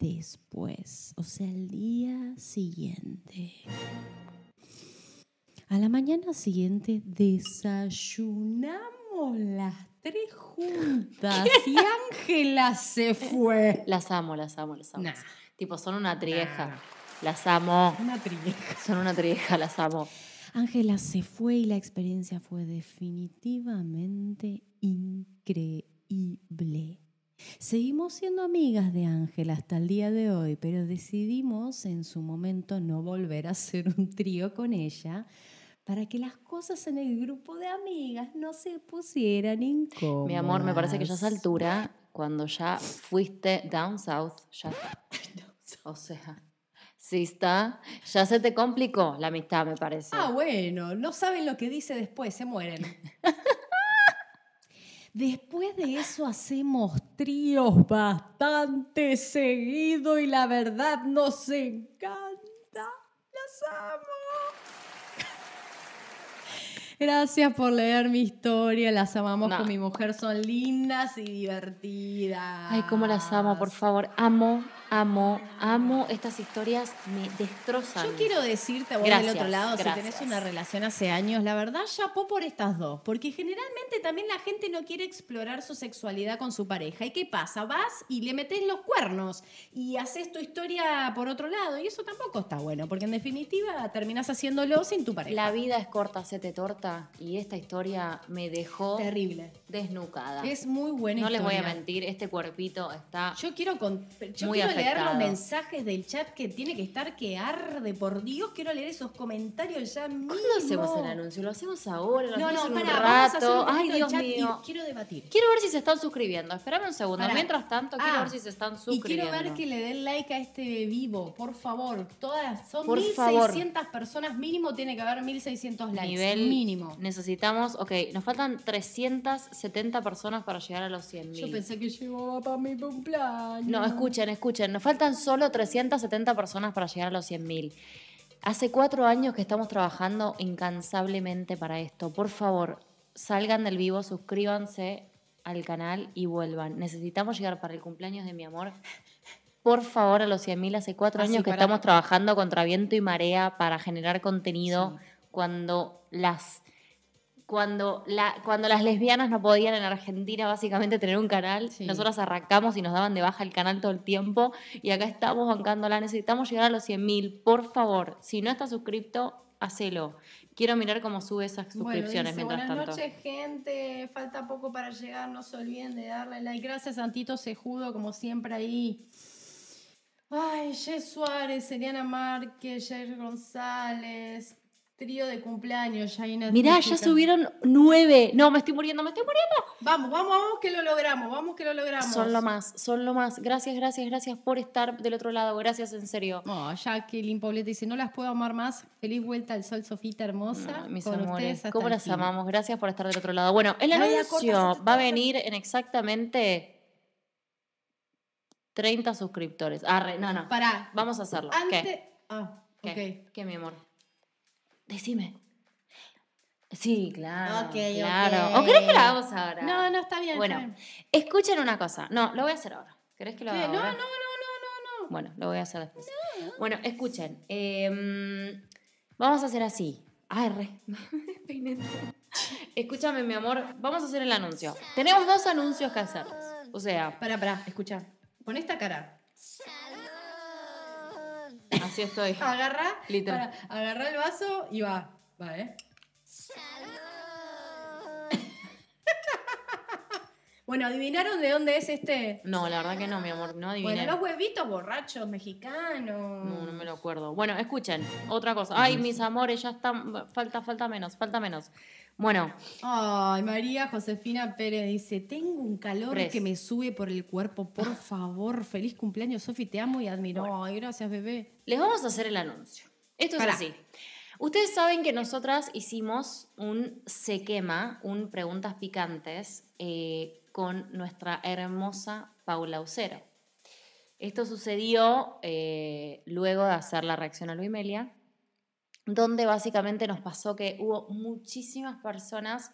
después, o sea, el día siguiente. A la mañana siguiente desayunamos las tres juntas y Ángela se fue. Las amo, las amo, las amo. Nah. Tipo, son una trieja. Las amo. Una trieja. Son una trieja, las amo. Ángela se fue y la experiencia fue definitivamente increíble. Seguimos siendo amigas de Ángela hasta el día de hoy, pero decidimos en su momento no volver a hacer un trío con ella para que las cosas en el grupo de amigas no se pusieran incómodas. Mi amor, me parece que ya a esa altura, cuando ya fuiste down south, ya O sea, sí está. Ya se te complicó la amistad, me parece. Ah, bueno, no saben lo que dice después, se mueren. Después de eso hacemos tríos bastante seguido y la verdad nos encanta. Las amo. Gracias por leer mi historia, las amamos No. con mi mujer, son lindas y divertidas. Ay, cómo las amo, por favor. Amo, amo, amo. Estas historias me destrozan. Yo quiero decirte vos Gracias, del otro lado, si tenés una relación hace años, la verdad, chapó por estas dos. Porque generalmente también la gente no quiere explorar su sexualidad con su pareja. ¿Y qué pasa? Vas y le metes los cuernos y haces tu historia por otro lado. Y eso tampoco está bueno, porque en definitiva terminás haciéndolo sin tu pareja. La vida es corta, se te torta. Y esta historia me dejó Terrible. desnucada. Es muy buena no les voy a historia. mentir, este cuerpito está. Yo quiero, con- yo Muy quiero leer los mensajes del chat que tiene que estar que arde. Por Dios, quiero leer esos comentarios ya mismo. ¿Cuándo hacemos el anuncio? ¿Lo hacemos ahora? ¿Lo No, hacemos no, un para, vamos a hacer un rato? Ay, Dios chat y mío. quiero debatir. Quiero ver si se están suscribiendo. Espérame un segundo. Mientras tanto, quiero Ah, ver si se están Y suscribiendo. quiero ver que le den like a este vivo, por favor. Todas son Por 1600 personas mínimo, tiene que haber 1600 likes. Nivel mínimo. Necesitamos, ok, nos faltan 370 personas para llegar a los 100 Yo pensé que llegaba para mi cumpleaños. No, escuchen, escuchen. Nos faltan solo 370 personas para llegar a los 100.000. Hace cuatro años que estamos trabajando incansablemente para esto. Por favor, salgan del vivo, suscríbanse al canal y vuelvan. Necesitamos llegar para el cumpleaños de mi amor. Por favor, a los 100.000. Hace cuatro Ah, años que para- estamos trabajando contra viento y marea para generar contenido cuando las cuando, la, cuando las lesbianas no podían en Argentina básicamente tener un canal, Sí. nosotras arrancamos y nos daban de baja el canal todo el tiempo y acá estamos bancándola. Necesitamos llegar a los 100.000, por favor. Si no estás suscripto, hacelo. Quiero mirar cómo sube esas suscripciones Bueno, dice, mientras buenas tanto. noches, gente. Falta poco para llegar. No se olviden de darle like. Gracias, Santito Sejudo, como siempre ahí. Ay, Jess Suárez, Eliana Márquez, Jair González. Trío de cumpleaños, ya Mirá, ya subieron nueve. No, me estoy muriendo, me estoy muriendo. Vamos, vamos, vamos que lo logramos, vamos que lo logramos. Son lo más, son lo más. Gracias, gracias, gracias por estar del otro lado. Gracias, en serio. Oh, Jacqueline Poblete dice, no las puedo amar más. Feliz vuelta al sol, Sofita hermosa. No, mis con amores, ustedes ¿cómo el las amamos? Gracias por estar del otro lado. Bueno, el La vida anuncio va a venir en exactamente 30 suscriptores. Arre, no, no. Pará, Vamos a hacerlo. antes... ¿Qué? Ah, ¿Qué? ok. ¿Qué, mi amor? Decime. Sí, claro. Ok, claro. ok. ¿O querés que lo hagamos ahora? No, no, está bien. Bueno, está bien. escuchen una cosa. No, lo voy a hacer ahora. ¿Querés que lo haga No, no, no, ahora? no, no, no, no. Bueno, lo voy a hacer después. Bueno, escuchen. em, vamos a hacer así. Ay, re. Escúchame, mi amor. Vamos a hacer el anuncio. Tenemos dos anuncios que hacerles. O sea, Pará, pará, escucha. Pon esta cara. Así estoy. Agarra, Literal. agarra el vaso y va. Va, ¿eh? Bueno, ¿adivinaron de dónde es este? No, la verdad que no, mi amor. No adiviné. Bueno, los huevitos borrachos mexicanos. No, no me lo acuerdo. Bueno, escuchen, otra cosa. Ay, mis amores, ya están. Falta, falta menos, falta menos. Bueno, Ay, María Josefina Pérez dice, tengo un calor Pres. que me sube por el cuerpo, por favor, feliz cumpleaños, Sofi, te amo y admiro. Ay, gracias, bebé. les vamos a hacer el anuncio. Esto es así. Ustedes saben que nosotras hicimos un se quema, un preguntas picantes eh, con nuestra hermosa Paula Ucero. Esto sucedió eh, luego de hacer la reacción a Luimelia, donde básicamente nos pasó que hubo muchísimas personas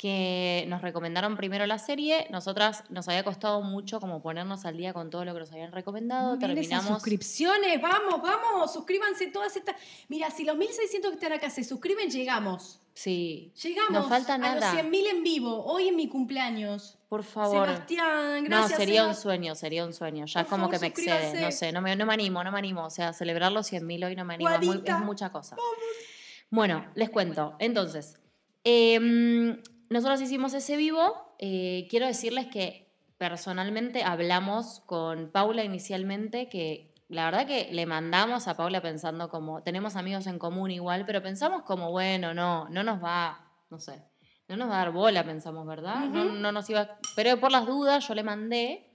que nos recomendaron primero la serie. Nosotras nos había costado mucho como ponernos al día con todo lo que nos habían recomendado. Esas Terminamos. suscripciones, vamos, vamos, suscríbanse todas estas. Mira, si los 1600 que están acá se suscriben, llegamos. Sí. Llegamos Nos falta a nada. los 100.000 en vivo, hoy en mi cumpleaños. Por favor. Sebastián, no, gracias. sería un sueño, sería un sueño. Ya Por es como favor, que me excede. No sé, no me, no me animo, no me animo. O sea, celebrar los 100.000 hoy no me animo. Muy- es mucha cosa. Bueno, les cuento. Entonces, em, nosotros hicimos ese vivo. Eh, quiero decirles que personalmente hablamos con Paula inicialmente, que la verdad que le mandamos a Paula pensando como, tenemos amigos en común igual, pero pensamos como, bueno, no, no nos va, no sé, no nos va a dar bola, pensamos, ¿verdad? no, no nos iba, pero por las dudas yo le mandé.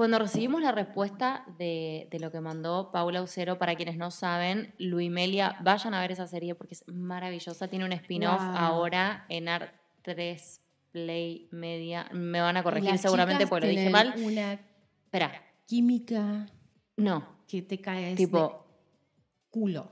Cuando recibimos la respuesta de, de lo que mandó Paula Ucero, para quienes no saben, Luimelia, vayan a ver esa serie porque es maravillosa. Tiene un spin-off Wow. ahora en Art 3 Play Media. Me van a corregir seguramente porque lo dije mal. Una Espera, química no. que te cae Tipo, culo.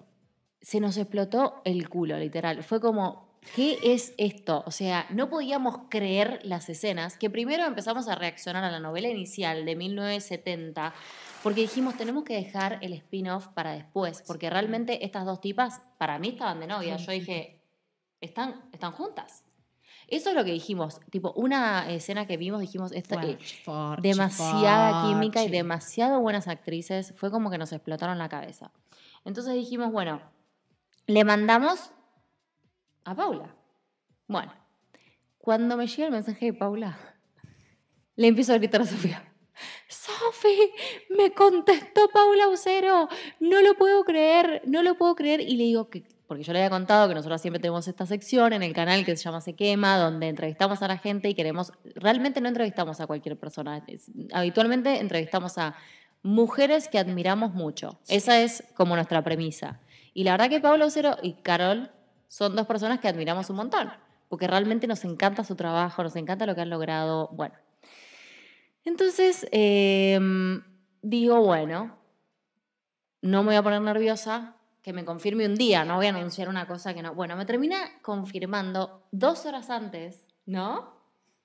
se nos explotó el culo, literal. Fue como, ¿qué es esto? O sea, no podíamos creer las escenas, que primero empezamos a reaccionar a la novela inicial de 1970, porque dijimos, tenemos que dejar el spin-off para después, porque realmente estas dos tipas, para mí estaban de novia. Yo dije, ¿están, están juntas? Eso es lo que dijimos, tipo, una escena que vimos, dijimos, esta, eh, demasiada química y demasiado buenas actrices. Fue como que nos explotaron la cabeza. Entonces dijimos, bueno, le mandamos a Paula. Bueno, cuando me llega el mensaje de Paula, le empiezo a gritar a Sofía. Sofi, me contestó Paula Ucero, no lo puedo creer, no lo puedo creer. Y le digo que, porque yo le había contado que nosotros siempre tenemos esta sección en el canal que se llama Se Quema, donde entrevistamos a la gente y queremos, realmente no entrevistamos a cualquier persona, habitualmente entrevistamos a mujeres que admiramos mucho. Esa es como nuestra premisa. Y la verdad que Paula Ucero y Carol son dos personas que admiramos un montón, porque realmente nos encanta su trabajo, nos encanta lo que han logrado. Bueno, entonces em, digo, bueno, no me voy a poner nerviosa, que me confirme un día, no voy a anunciar una cosa que no. Bueno, me termina confirmando dos horas antes, ¿no?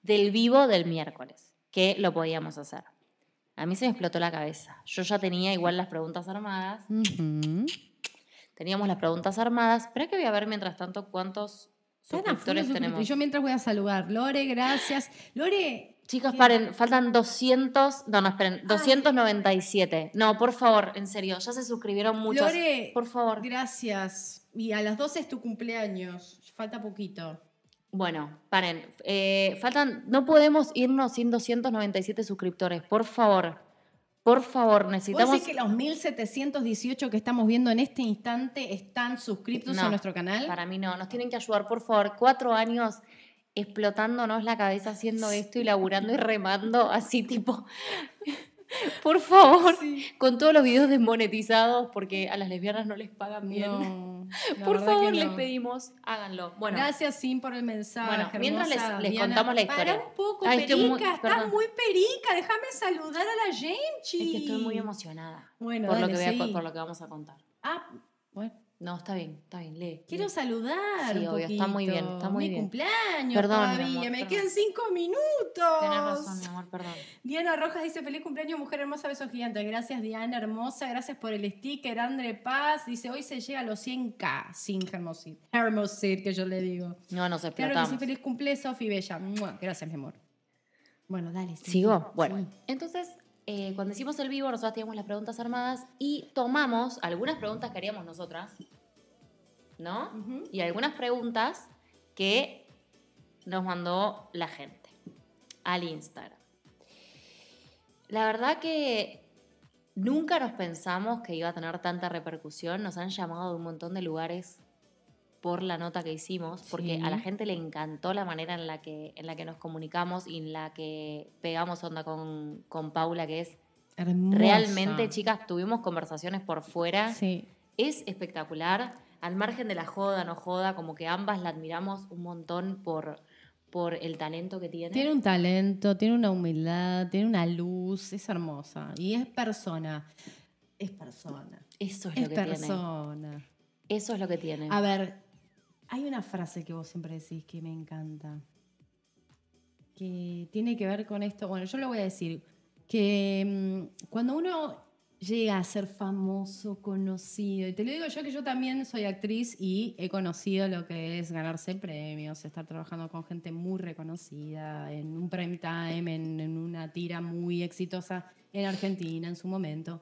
Del vivo del miércoles, que lo podíamos hacer. A mí se me explotó la cabeza. Yo ya tenía igual las preguntas armadas. Teníamos las preguntas armadas. Espera que voy a ver mientras tanto cuántos suscriptores tenemos. suscriptores. Yo mientras voy a saludar. Lore, gracias. Lore. Chicos, paren, faltan 200, no, no, esperen, 297. No, por favor, en serio, ya se suscribieron muchos. Lore, por favor. Gracias. Y a las 12 es tu cumpleaños. Falta poquito. Bueno, paren, eh, faltan, no podemos irnos sin 297 suscriptores, por favor. Por favor, ¿Vos necesitamos. decís que los 1718 que estamos viendo en este instante están suscritos No, a nuestro canal? Para mí no, nos tienen que ayudar, por favor. Cuatro años explotándonos la cabeza haciendo esto y laburando y remando así tipo. Por favor, con todos los videos desmonetizados porque a las lesbianas no les pagan bien. No, por favor, no. les pedimos, háganlo. Bueno, Gracias, Sim, por el mensaje. Bueno, mientras les- contamos la historia. Para un poco, Ay, Perica. muy- estás muy perica. Déjame saludar a la gente. es que estoy muy emocionada Bueno, por, lo que voy a- seguí. por lo que vamos a contar. Ah, bueno. No, está bien, está bien, lee. Quiero lee. saludar Sí, un obvio, está muy bien, está muy Mi bien. cumpleaños Perdón, mi todavía. amor, Me perdón. quedan cinco minutos. Tenés razón, mi amor, perdón. Diana Rojas dice, feliz cumpleaños, mujer hermosa, besos gigantes. Gracias, Diana hermosa. Gracias por el sticker. Andre Paz dice, hoy se llega a los 100k sin Hermosit. Hermosit, que yo le digo. No nos Claro explotamos. que sí, feliz cumple, Sofi Bella. Gracias, mi amor. Bueno, dale. sí. ¿Sigo? Bueno, Sí. entonces, eh, cuando hicimos el vivo, nosotros teníamos las preguntas armadas y tomamos algunas preguntas que haríamos nosotras, ¿no? Y algunas preguntas que nos mandó la gente al Instagram. La verdad que nunca nos pensamos que iba a tener tanta repercusión. Nos han llamado de un montón de lugares por la nota que hicimos, porque Sí. a la gente le encantó la manera en la que, en la que nos comunicamos y en la que pegamos onda con, con Paula, que es Hermosa. realmente, chicas, tuvimos conversaciones por fuera. Sí. Es espectacular, al margen de la joda, no joda, como que ambas la admiramos un montón por, por el talento que tiene. Tiene un talento, tiene una humildad, tiene una luz, es hermosa. Y es persona. Es persona. Eso es, Es lo que tiene. persona. Eso es lo que tiene. A ver, hay una frase que vos siempre decís que me encanta. Que tiene que ver con esto. Bueno, yo lo voy a decir. Que mm, cuando uno llega a ser famoso, conocido, y te lo digo yo que yo también soy actriz y he conocido lo que es ganarse premios, estar trabajando con gente muy reconocida, en un prime time, en, en una tira muy exitosa en Argentina en su momento.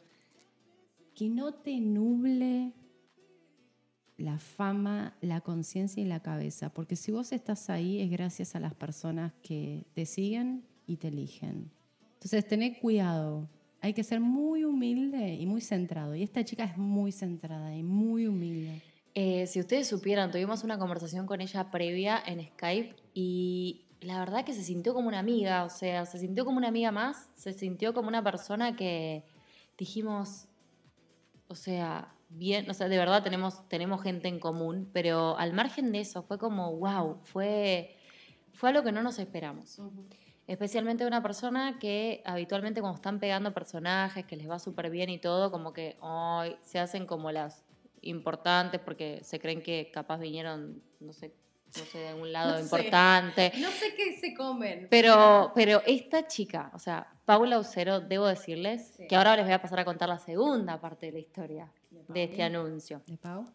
Que no te nuble la fama, la conciencia y la cabeza. Porque si vos estás ahí es gracias a las personas que te siguen y te eligen. Entonces, tené cuidado. Hay que ser muy humilde y muy centrado. Y esta chica es muy centrada y muy humilde. Eh, si ustedes supieran, tuvimos una conversación con ella previa en Skype y la verdad que se sintió como una amiga, o sea, se sintió como una amiga más, se sintió como una persona que dijimos, o sea, bien, o sea, de verdad tenemos, tenemos gente en común, pero al margen de eso fue como, wow, fue, fue algo que no nos esperamos. Especialmente una persona que habitualmente cuando están pegando personajes, que les va súper bien y todo, como que ay, se hacen como las importantes porque se creen que capaz vinieron, no sé, no sé, de algún lado No sé. importante. No sé qué se comen. Pero, pero esta chica, o sea, Paula Ucero, debo decirles Sí. que ahora les voy a pasar a contar la segunda parte de la historia De este anuncio. ¿De Pau?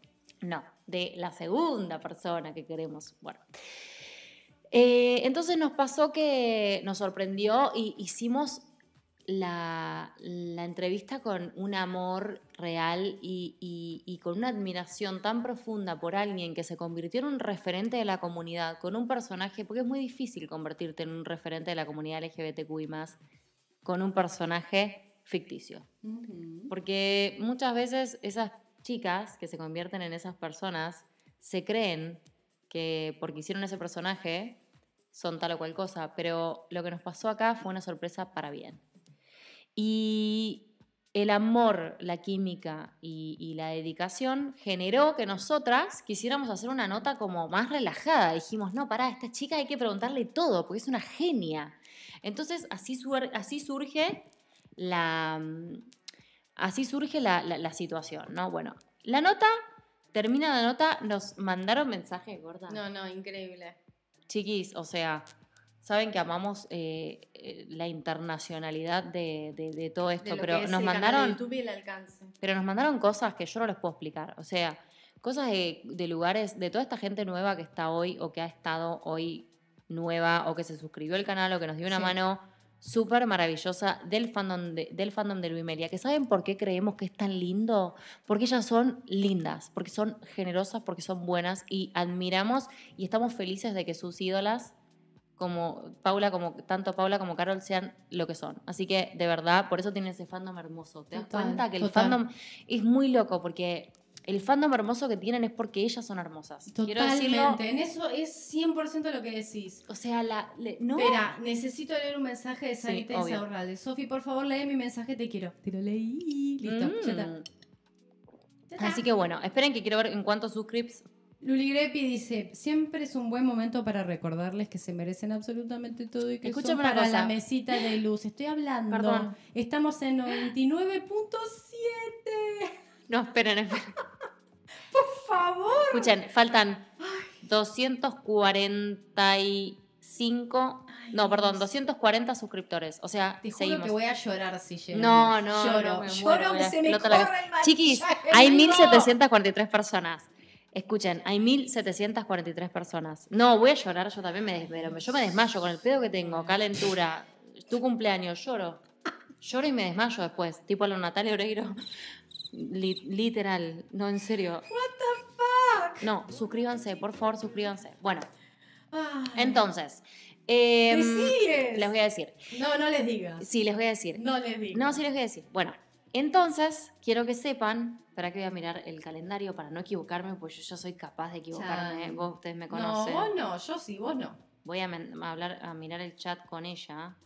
No, de la segunda persona que queremos. Bueno. Eh, entonces nos pasó que nos sorprendió y hicimos la, la entrevista con un amor real y, y- y con una admiración tan profunda por alguien que se convirtió en un referente de la comunidad, con un personaje, porque es muy difícil convertirte en un referente de la comunidad LGBTQI con un personaje ficticio. Porque muchas veces esas chicas que se convierten en esas personas se creen que porque hicieron ese personaje son tal o cual cosa, pero lo que nos pasó acá fue una sorpresa para bien. Y el amor, la química y, y la dedicación generó que nosotras quisiéramos hacer una nota como más relajada. Dijimos, no, pará, a esta chica hay que preguntarle todo, porque es una genia. Entonces así surge la, mm, así surge la, la- la situación, ¿no? Bueno, la nota, termina la nota, nos mandaron mensajes, gorda. No, no, increíble. Chiquis, o sea, saben que amamos eh, eh, la internacionalidad de, de- de todo esto, De pero nos mandaron, y el alcance. pero nos mandaron cosas que yo no les puedo explicar. O sea, cosas de, de lugares, de toda esta gente nueva que está hoy o que ha estado hoy nueva o que se suscribió al canal o que nos dio una Sí. mano súper maravillosa del fandom de, del fandom de Luimelia. ¿Que saben por qué creemos que es tan lindo? Porque ellas son lindas, porque son generosas, porque son buenas y admiramos y estamos felices de que sus ídolas como Paula, como tanto Paula como Carol sean lo que son. Así que, de verdad, por eso tienen ese fandom hermoso. ¿Te das Total, cuenta que el total. fandom es muy loco? Porque el fandom hermoso que tienen es porque ellas son hermosas. Quiero decirlo. Totalmente. En eso es 100% lo que decís. O sea, la. le- no. Espera, necesito leer un mensaje de Sí, Sarita obvio. Insaurralde. Sofi, por favor, lee mi mensaje, te quiero. Te lo leí. Listo, ya está. Mm. Ya está. Así que bueno, esperen que quiero ver en cuántos suscripts. Luli Grepi dice, siempre es un buen momento para recordarles que se merecen absolutamente todo y que Escúchame son para cosa. la mesita de luz. Estoy hablando. Perdón. Estamos en 99.7. No, esperen, esperen. Por favor. Escuchen, faltan 245. No, perdón, 240 suscriptores. O sea, Te juro seguimos. que voy a llorar si llego. No, no, Lloro, no, me lloro muero, me se me corre el. Chiquis, hay amigo. 1743 personas. Escuchen, hay 1743 personas. No, voy a llorar, yo también me desmero. Yo me desmayo con el pedo que tengo, calentura, tu cumpleaños, lloro. Lloro y me desmayo después, tipo a lo Natalia Oreiro. Li- literal, no, en serio. Fuck. No, suscríbanse, por favor, suscríbanse. Bueno, Ay. entonces, Deciles. les voy a decir. No, no les digas. Sí, les voy a decir. No les digas. No, sí les voy a decir. Bueno, entonces quiero que sepan, para que voy a mirar el calendario para no equivocarme, pues yo ya soy capaz de equivocarme. Chan. Vos ustedes me No, conocen. vos no, yo sí, vos no. Voy a hablar, a mirar el chat con ella.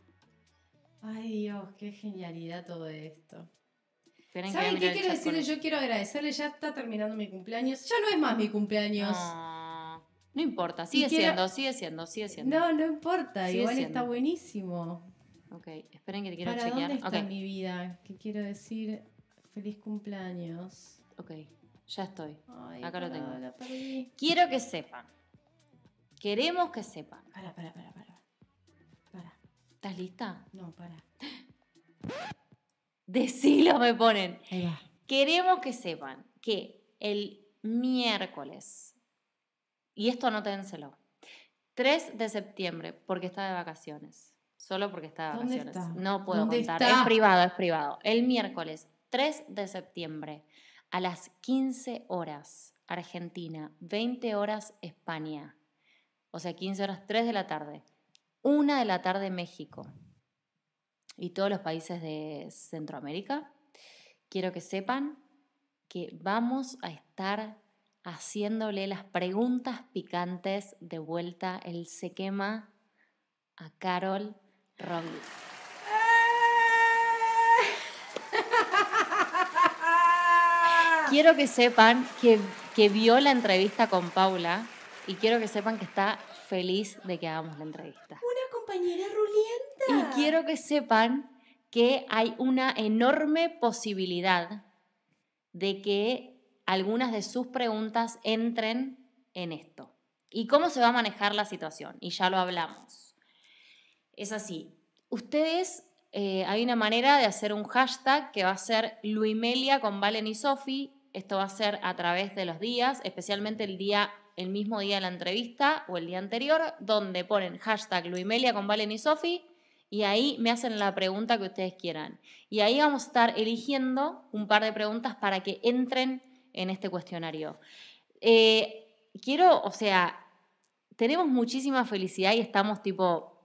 Ay Dios, qué genialidad todo esto. A ¿Saben qué quiero chat con. Yo quiero agradecerle, ya está terminando mi cumpleaños. Ya no es más mi cumpleaños. No, no importa, sigue quiero- siendo, sigue siendo, sigue siendo. No, no importa, Sigue igual siendo. está buenísimo. Ok, esperen que te quiero ¿Para chequear. dónde está Ok, mi vida? Que quiero decir feliz cumpleaños. ok, ya estoy. Ay, Acá lo tengo. la. Quiero que sepan. Queremos que sepan. Para, para, para, para. Para. ¿Estás lista? No, para. Decilo, me ponen. Queremos que sepan que el miércoles, y esto anótenselo, 3 de septiembre, porque está de vacaciones. Solo porque está de ¿Dónde vacaciones. está? No puedo ¿Dónde contar. está? Es privado, es privado. El miércoles 3 de septiembre a las 15 horas Argentina, 20 horas España. O sea, 15 horas 3 de la tarde. 1 de la tarde México. Y todos los países de Centroamérica. Quiero que sepan que vamos a estar haciéndole las preguntas picantes de vuelta el se quema a Carol Robbie. Quiero que sepan que, que vio la entrevista con Paula y quiero que sepan que está feliz de que hagamos la entrevista. Una compañera rulienta. Y quiero que sepan que hay una enorme posibilidad de que algunas de sus preguntas entren en esto. ¿Y cómo se va a manejar la situación? Y ya lo hablamos. Es así. Ustedes, eh, hay una manera de hacer un hashtag que va a ser Luimelia con Valen y Sofi. Esto va a ser a través de los días, especialmente el día, el mismo día de la entrevista o el día anterior, donde ponen hashtag Luimelia con Valen y Sofi y ahí me hacen la pregunta que ustedes quieran. Y ahí vamos a estar eligiendo un par de preguntas para que entren en este cuestionario. Eh, quiero, o sea, tenemos muchísima felicidad y estamos tipo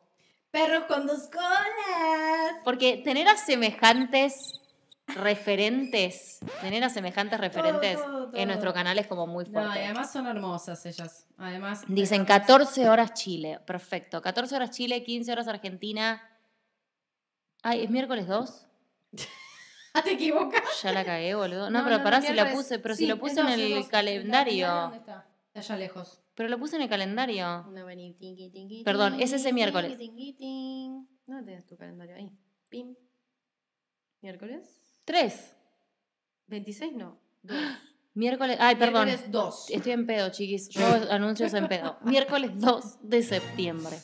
Perros con dos colas. porque tener a semejantes referentes, tener a semejantes referentes todo, todo. en nuestro canal es como muy No, fuerte. y además son hermosas ellas. Además. Dicen además- 14 horas Chile, perfecto. 14 horas Chile, 15 horas Argentina. Ay, ¿es miércoles 2? Ah, te equivocas. Ya la cagué, boludo. No, pero pará si la miércoles- puse, pero sí, si lo puse en el dos. calendario. ¿Dónde está? Está allá lejos. Pero lo puse en el calendario. No, vení, tinqui, tinqui, Perdón, tinqui, es ese miércoles. tinqui, tinqui. ¿Dónde tienes tu calendario? Ahí. Pim. ¿Miércoles? 3. 26 no. Dos. Miércoles. Ay, perdón. Miércoles 2. Estoy en pedo, chiquis. Yo anuncios en pedo. Miércoles 2 de septiembre.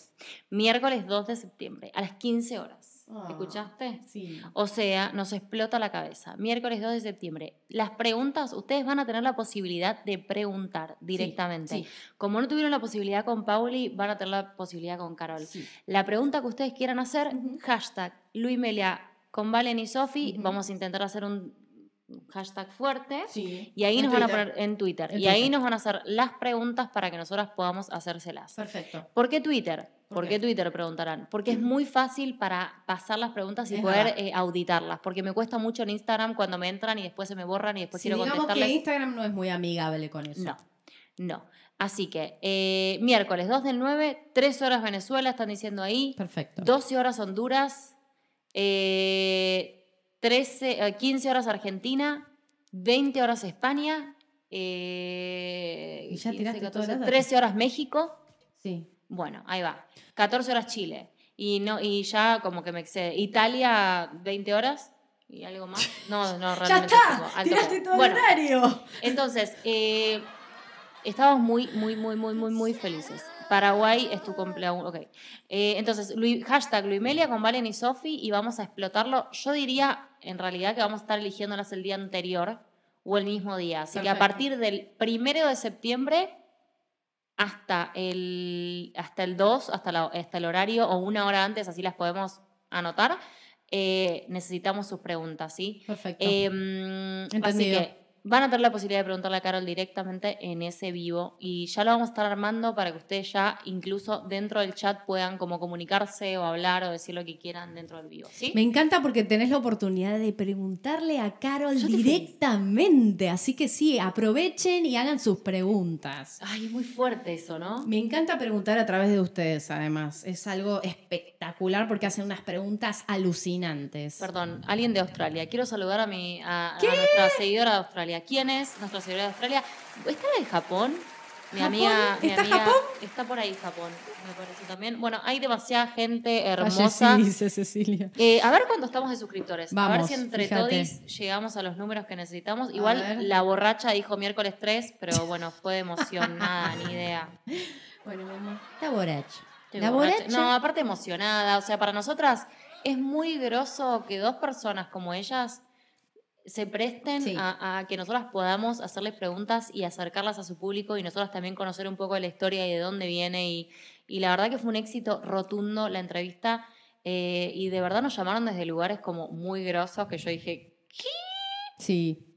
Miércoles 2 de septiembre, a las 15 horas. Ah. ¿Escuchaste? Sí. O sea, nos explota la cabeza. Miércoles 2 de septiembre. Las preguntas, ustedes van a tener la posibilidad de preguntar directamente. sí. Como no tuvieron la posibilidad con Pauli, van a tener la posibilidad con Carol. Sí. La pregunta que ustedes quieran hacer, Ujú. hashtag Luimelia con Valen y Sofi. Vamos a intentar hacer un hashtag fuerte. Sí. Y ahí nos van a poner en Twitter. En y ahí nos van a hacer las preguntas para que nosotras podamos hacérselas. Perfecto. ¿Por qué Twitter? ¿Por ¿Por qué? Twitter? Preguntarán. Porque es muy fácil para pasar las preguntas y Es poder eh, auditarlas. Porque me cuesta mucho en Instagram cuando me entran y después se me borran y después Sí, quiero digamos que contestarles. Instagram no es muy amigable con eso. No, no. Así que eh, miércoles 2 del 9, 3 horas Venezuela, están diciendo ahí. Perfecto. 12 horas Honduras, eh, 13, eh, 15 horas Argentina, 20 horas España, eh, Y ya tiraste todas las datas. 13 horas México. Sí. Bueno, ahí va. 14 horas Chile. Y, no, y ya como que me excede. Italia, 20 horas. ¿Y algo más? No, no, ¡Ya realmente. está! como alto ¡Tiraste todo Bueno, el horario! entonces, eh, estamos muy, muy, muy, muy, muy, muy felices. Paraguay es tu cumpleaños. Ok. Eh, entonces, Lui- hashtag Luimelia con Valen y Sofi y vamos a explotarlo. Yo diría, en realidad, que vamos a estar eligiéndolas el día anterior o el mismo día. Así que a partir del primero de septiembre hasta el, hasta el 2, hasta, la- hasta el horario o una hora antes, así las podemos anotar, eh, necesitamos sus preguntas, ¿sí? Perfecto. Em, así Entendido. que van a tener la posibilidad de preguntarle a Carol directamente en ese vivo y ya lo vamos a estar armando para que ustedes ya incluso dentro del chat puedan como comunicarse o hablar o decir lo que quieran dentro del vivo, ¿sí? Me encanta porque tenés la oportunidad de preguntarle a Carol directamente. Así que sí, aprovechen y hagan sus preguntas. Ay, es muy fuerte eso, ¿no? Me encanta preguntar a través de ustedes, además. Es algo espectacular porque hacen unas preguntas alucinantes. Perdón, alguien de Australia. Quiero saludar a, mi, a, a nuestra seguidora de Australia. ¿Quién es nuestra seguidora de Australia? ¿Está la de Japón? Mi ¿Japón? amiga, mi ¿Está amiga- Japón? Está por ahí Japón, me parece también. Bueno, hay demasiada gente Calle hermosa. sí, dice Cecilia. Eh, a ver cuánto estamos de suscriptores. a ver Vamos, si entre fíjate. todos llegamos a los números que necesitamos. Igual la borracha dijo miércoles 3, pero bueno, fue de emoción, nada, ni idea. Bueno, mi amor. Está borracha. Estoy La borracha. borracha. No, aparte emocionada. O sea, para nosotras es muy groso que dos personas como ellas se presten Sí. a, a que nosotras podamos hacerles preguntas y acercarlas a su público y nosotras también conocer un poco de la historia y de dónde viene. Y, y la verdad que fue un éxito rotundo la entrevista. eh, y de verdad nos llamaron desde lugares como muy grosos que yo dije, Sí.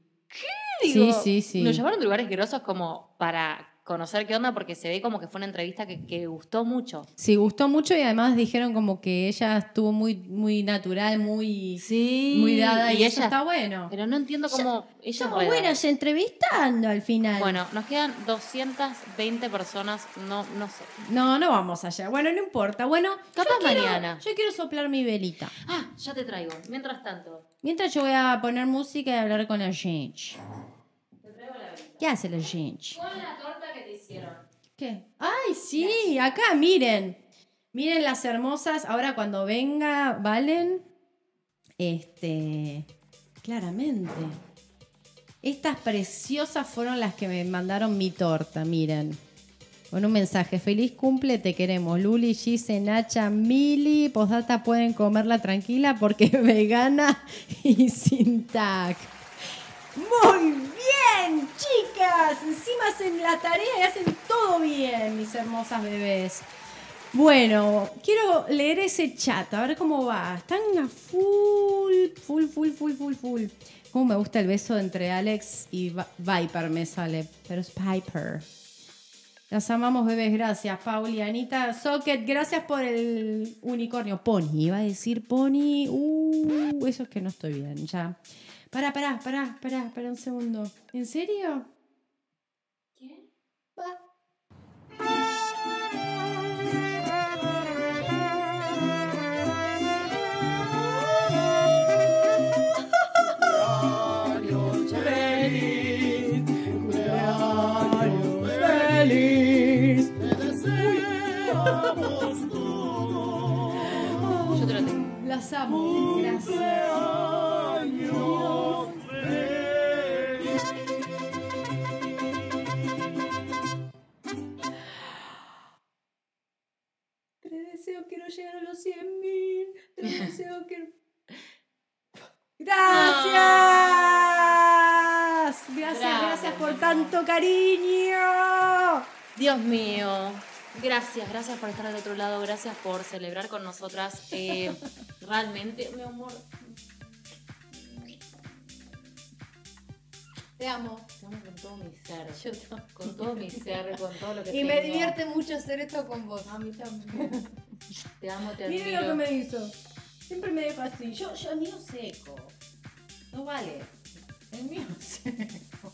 Digo, sí, sí, sí. Nos llamaron de lugares grosos como para conocer qué onda, porque se ve como que fue una entrevista que, que gustó mucho. Sí, gustó mucho y además dijeron como que ella estuvo muy, muy natural, muy, Sí. muy dada y, y eso ella. está bueno. Pero no entiendo cómo ella Somos reda. buenas entrevistando al final. Bueno, nos quedan 220 personas, no, no sé. No, no vamos allá. Bueno, no importa. Bueno, Capaz yo quiero- mañana. Yo quiero soplar mi velita. Ah, ya te traigo. Mientras tanto, Mientras yo voy a poner música y hablar con la gente. te traigo la velita. ¿Qué hace la gente? Con la torta que te hicieron. ¿Qué? Ay, sí, acá miren. Miren las hermosas. Ahora cuando venga, Valen. Este. Claramente. Estas preciosas fueron las que me mandaron mi torta, miren. Con un mensaje, feliz cumple, te queremos. Luli, Gise, Nacha, Mili, postdata pueden comerla tranquila porque es vegana y sin tag. Muy bien, chicas. Encima hacen la tarea y hacen todo bien, mis hermosas bebés. Bueno, quiero leer ese chat, a ver cómo va. Están a full, full, full, full, full, full. Cómo me gusta el beso entre Alex y Viper, me sale. Pero es Piper. Las amamos, bebés. Gracias, Pauli. Anita Socket, gracias por el unicornio. Pony, iba a decir Pony. Uh, eso es que no estoy bien, ya. Pará, pará, pará, pará, pará un segundo. ¿En serio? ¿Qué? Yo te lo tengo. Las amo. Gracias. ¡Gracias! Gracias, Bravo, gracias por tanto cariño. Dios mío. Gracias, gracias por estar del otro lado, gracias por celebrar con nosotras. Eh, realmente, mi amor. Te amo. Te amo con todo mi ser. Yo. Con todo mi ser, con todo lo que Y me divierte mucho hacer esto con vos. A mí también. Te amo, te admiro. Miren lo que me hizo. Siempre me deja así. Yo, Yo, el mío seco. No vale. El mío seco.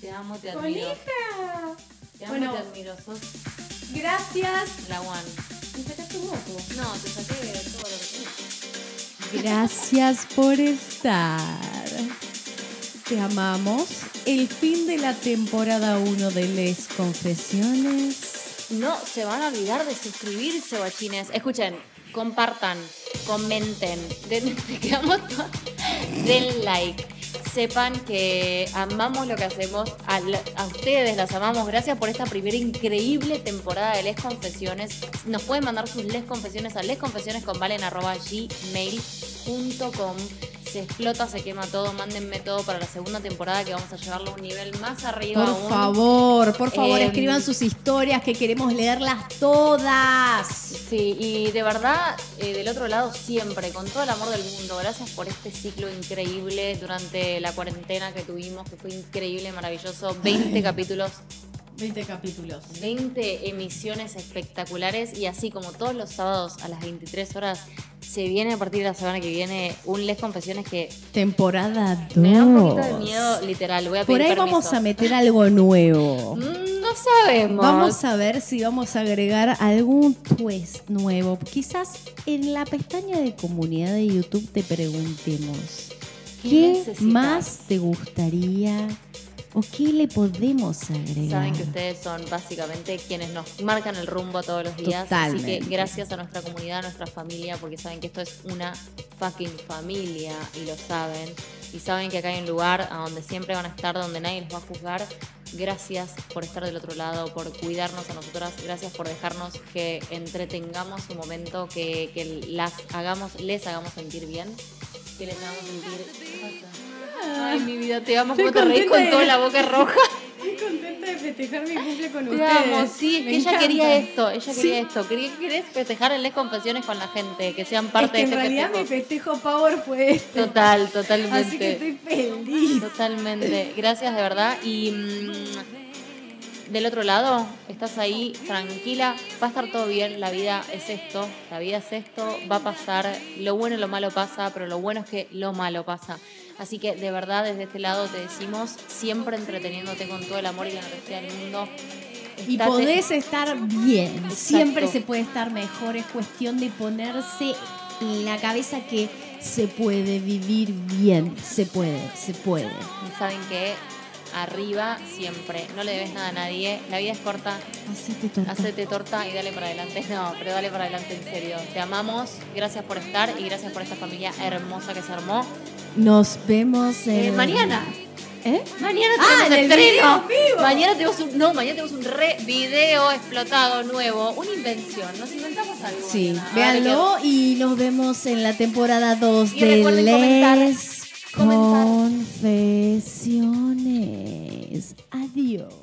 Te amo, te admiro. ¡Conija! Te amo, Bueno. te admiro. Sos Gracias. la one. ¿Me sacaste moto? No, te saqué todo lo que. Gracias por estar. Te amamos. El fin de la temporada 1 de Les Confesiones. No se van a olvidar de suscribirse, guachines. Escuchen, compartan, comenten, den, quedamos den like. Sepan que amamos lo que hacemos, a ustedes las amamos. Gracias por esta primera increíble temporada de Les Confesiones. Nos pueden mandar sus Les Confesiones a lesconfesionesconvalen.gmail.com Se explota, se quema todo. Mándenme todo para la segunda temporada que vamos a llevarlo a un nivel más arriba Por aún. favor, por favor, Em, escriban sus historias que queremos leerlas todas. Sí, y de verdad, eh, del otro lado siempre, con todo el amor del mundo, gracias por este ciclo increíble durante la cuarentena que tuvimos, que fue increíble, maravilloso, 20 capítulos, 20 capítulos. 20 emisiones espectaculares y así como todos los sábados a las 23 horas, se viene a partir de la semana que viene un Les Confesiones que Temporada 2. me da un poquito de miedo, literal, voy a Por pedir ahí permiso. vamos a meter algo nuevo. Mm, No sabemos. Vamos a ver si vamos a agregar algún twist nuevo. Quizás en la pestaña de comunidad de YouTube te preguntemos, ¿Qué más te gustaría o qué le podemos agregar? Saben que ustedes son básicamente quienes nos marcan el rumbo todos los días. Totalmente. Así que gracias a nuestra comunidad, a nuestra familia, porque saben que esto es una fucking familia y lo saben. Y saben que acá hay un lugar a donde siempre van a estar, donde nadie les va a juzgar. Gracias por estar del otro lado, por cuidarnos a nosotras. Gracias por dejarnos que entretengamos un momento, que, que las hagamos, les hagamos sentir bien. Que les hagamos sentir. Ay, mi vida, te amo. ¿Cómo te reís con toda la boca roja? Estoy contenta de festejar mi cumple con Te amo, sí, es que ella quería esto, ella Sí. quería esto. Quería, querés festejar en Les Confesiones con la gente, que sean Es parte que de en este realidad festejo. mi festejo power fue este. Total, totalmente. Así que estoy feliz. Totalmente. Gracias de verdad. Y mm, del otro lado, estás ahí tranquila, va a estar todo bien, la vida es esto, la vida es esto, va a pasar, lo bueno y lo malo pasa, pero lo bueno es que lo malo pasa. Así que de verdad desde este lado te decimos, siempre entreteniéndote con todo el amor y la energía del mundo. Y podés estar bien. Exacto. Siempre se puede estar mejor. Es cuestión de ponerse en la cabeza que se puede vivir bien. Se puede, se puede. Y saben que arriba siempre, no le debes nada a nadie, la vida es corta, Hacete torta. hacete torta y dale para adelante. No, pero dale para adelante en serio. Te amamos, gracias por estar y gracias por esta familia hermosa que se armó. Nos vemos en... Eh, mañana. ¿Eh? Mañana Ah, tenemos en el estreno. video. Mañana tenemos un, no, mañana tenemos un re video explotado nuevo, una invención. Nos inventamos algo. Sí, mañana. Véanlo y nos vemos en la temporada 2 Y de comentar, Les comentar. Confesiones. Adiós.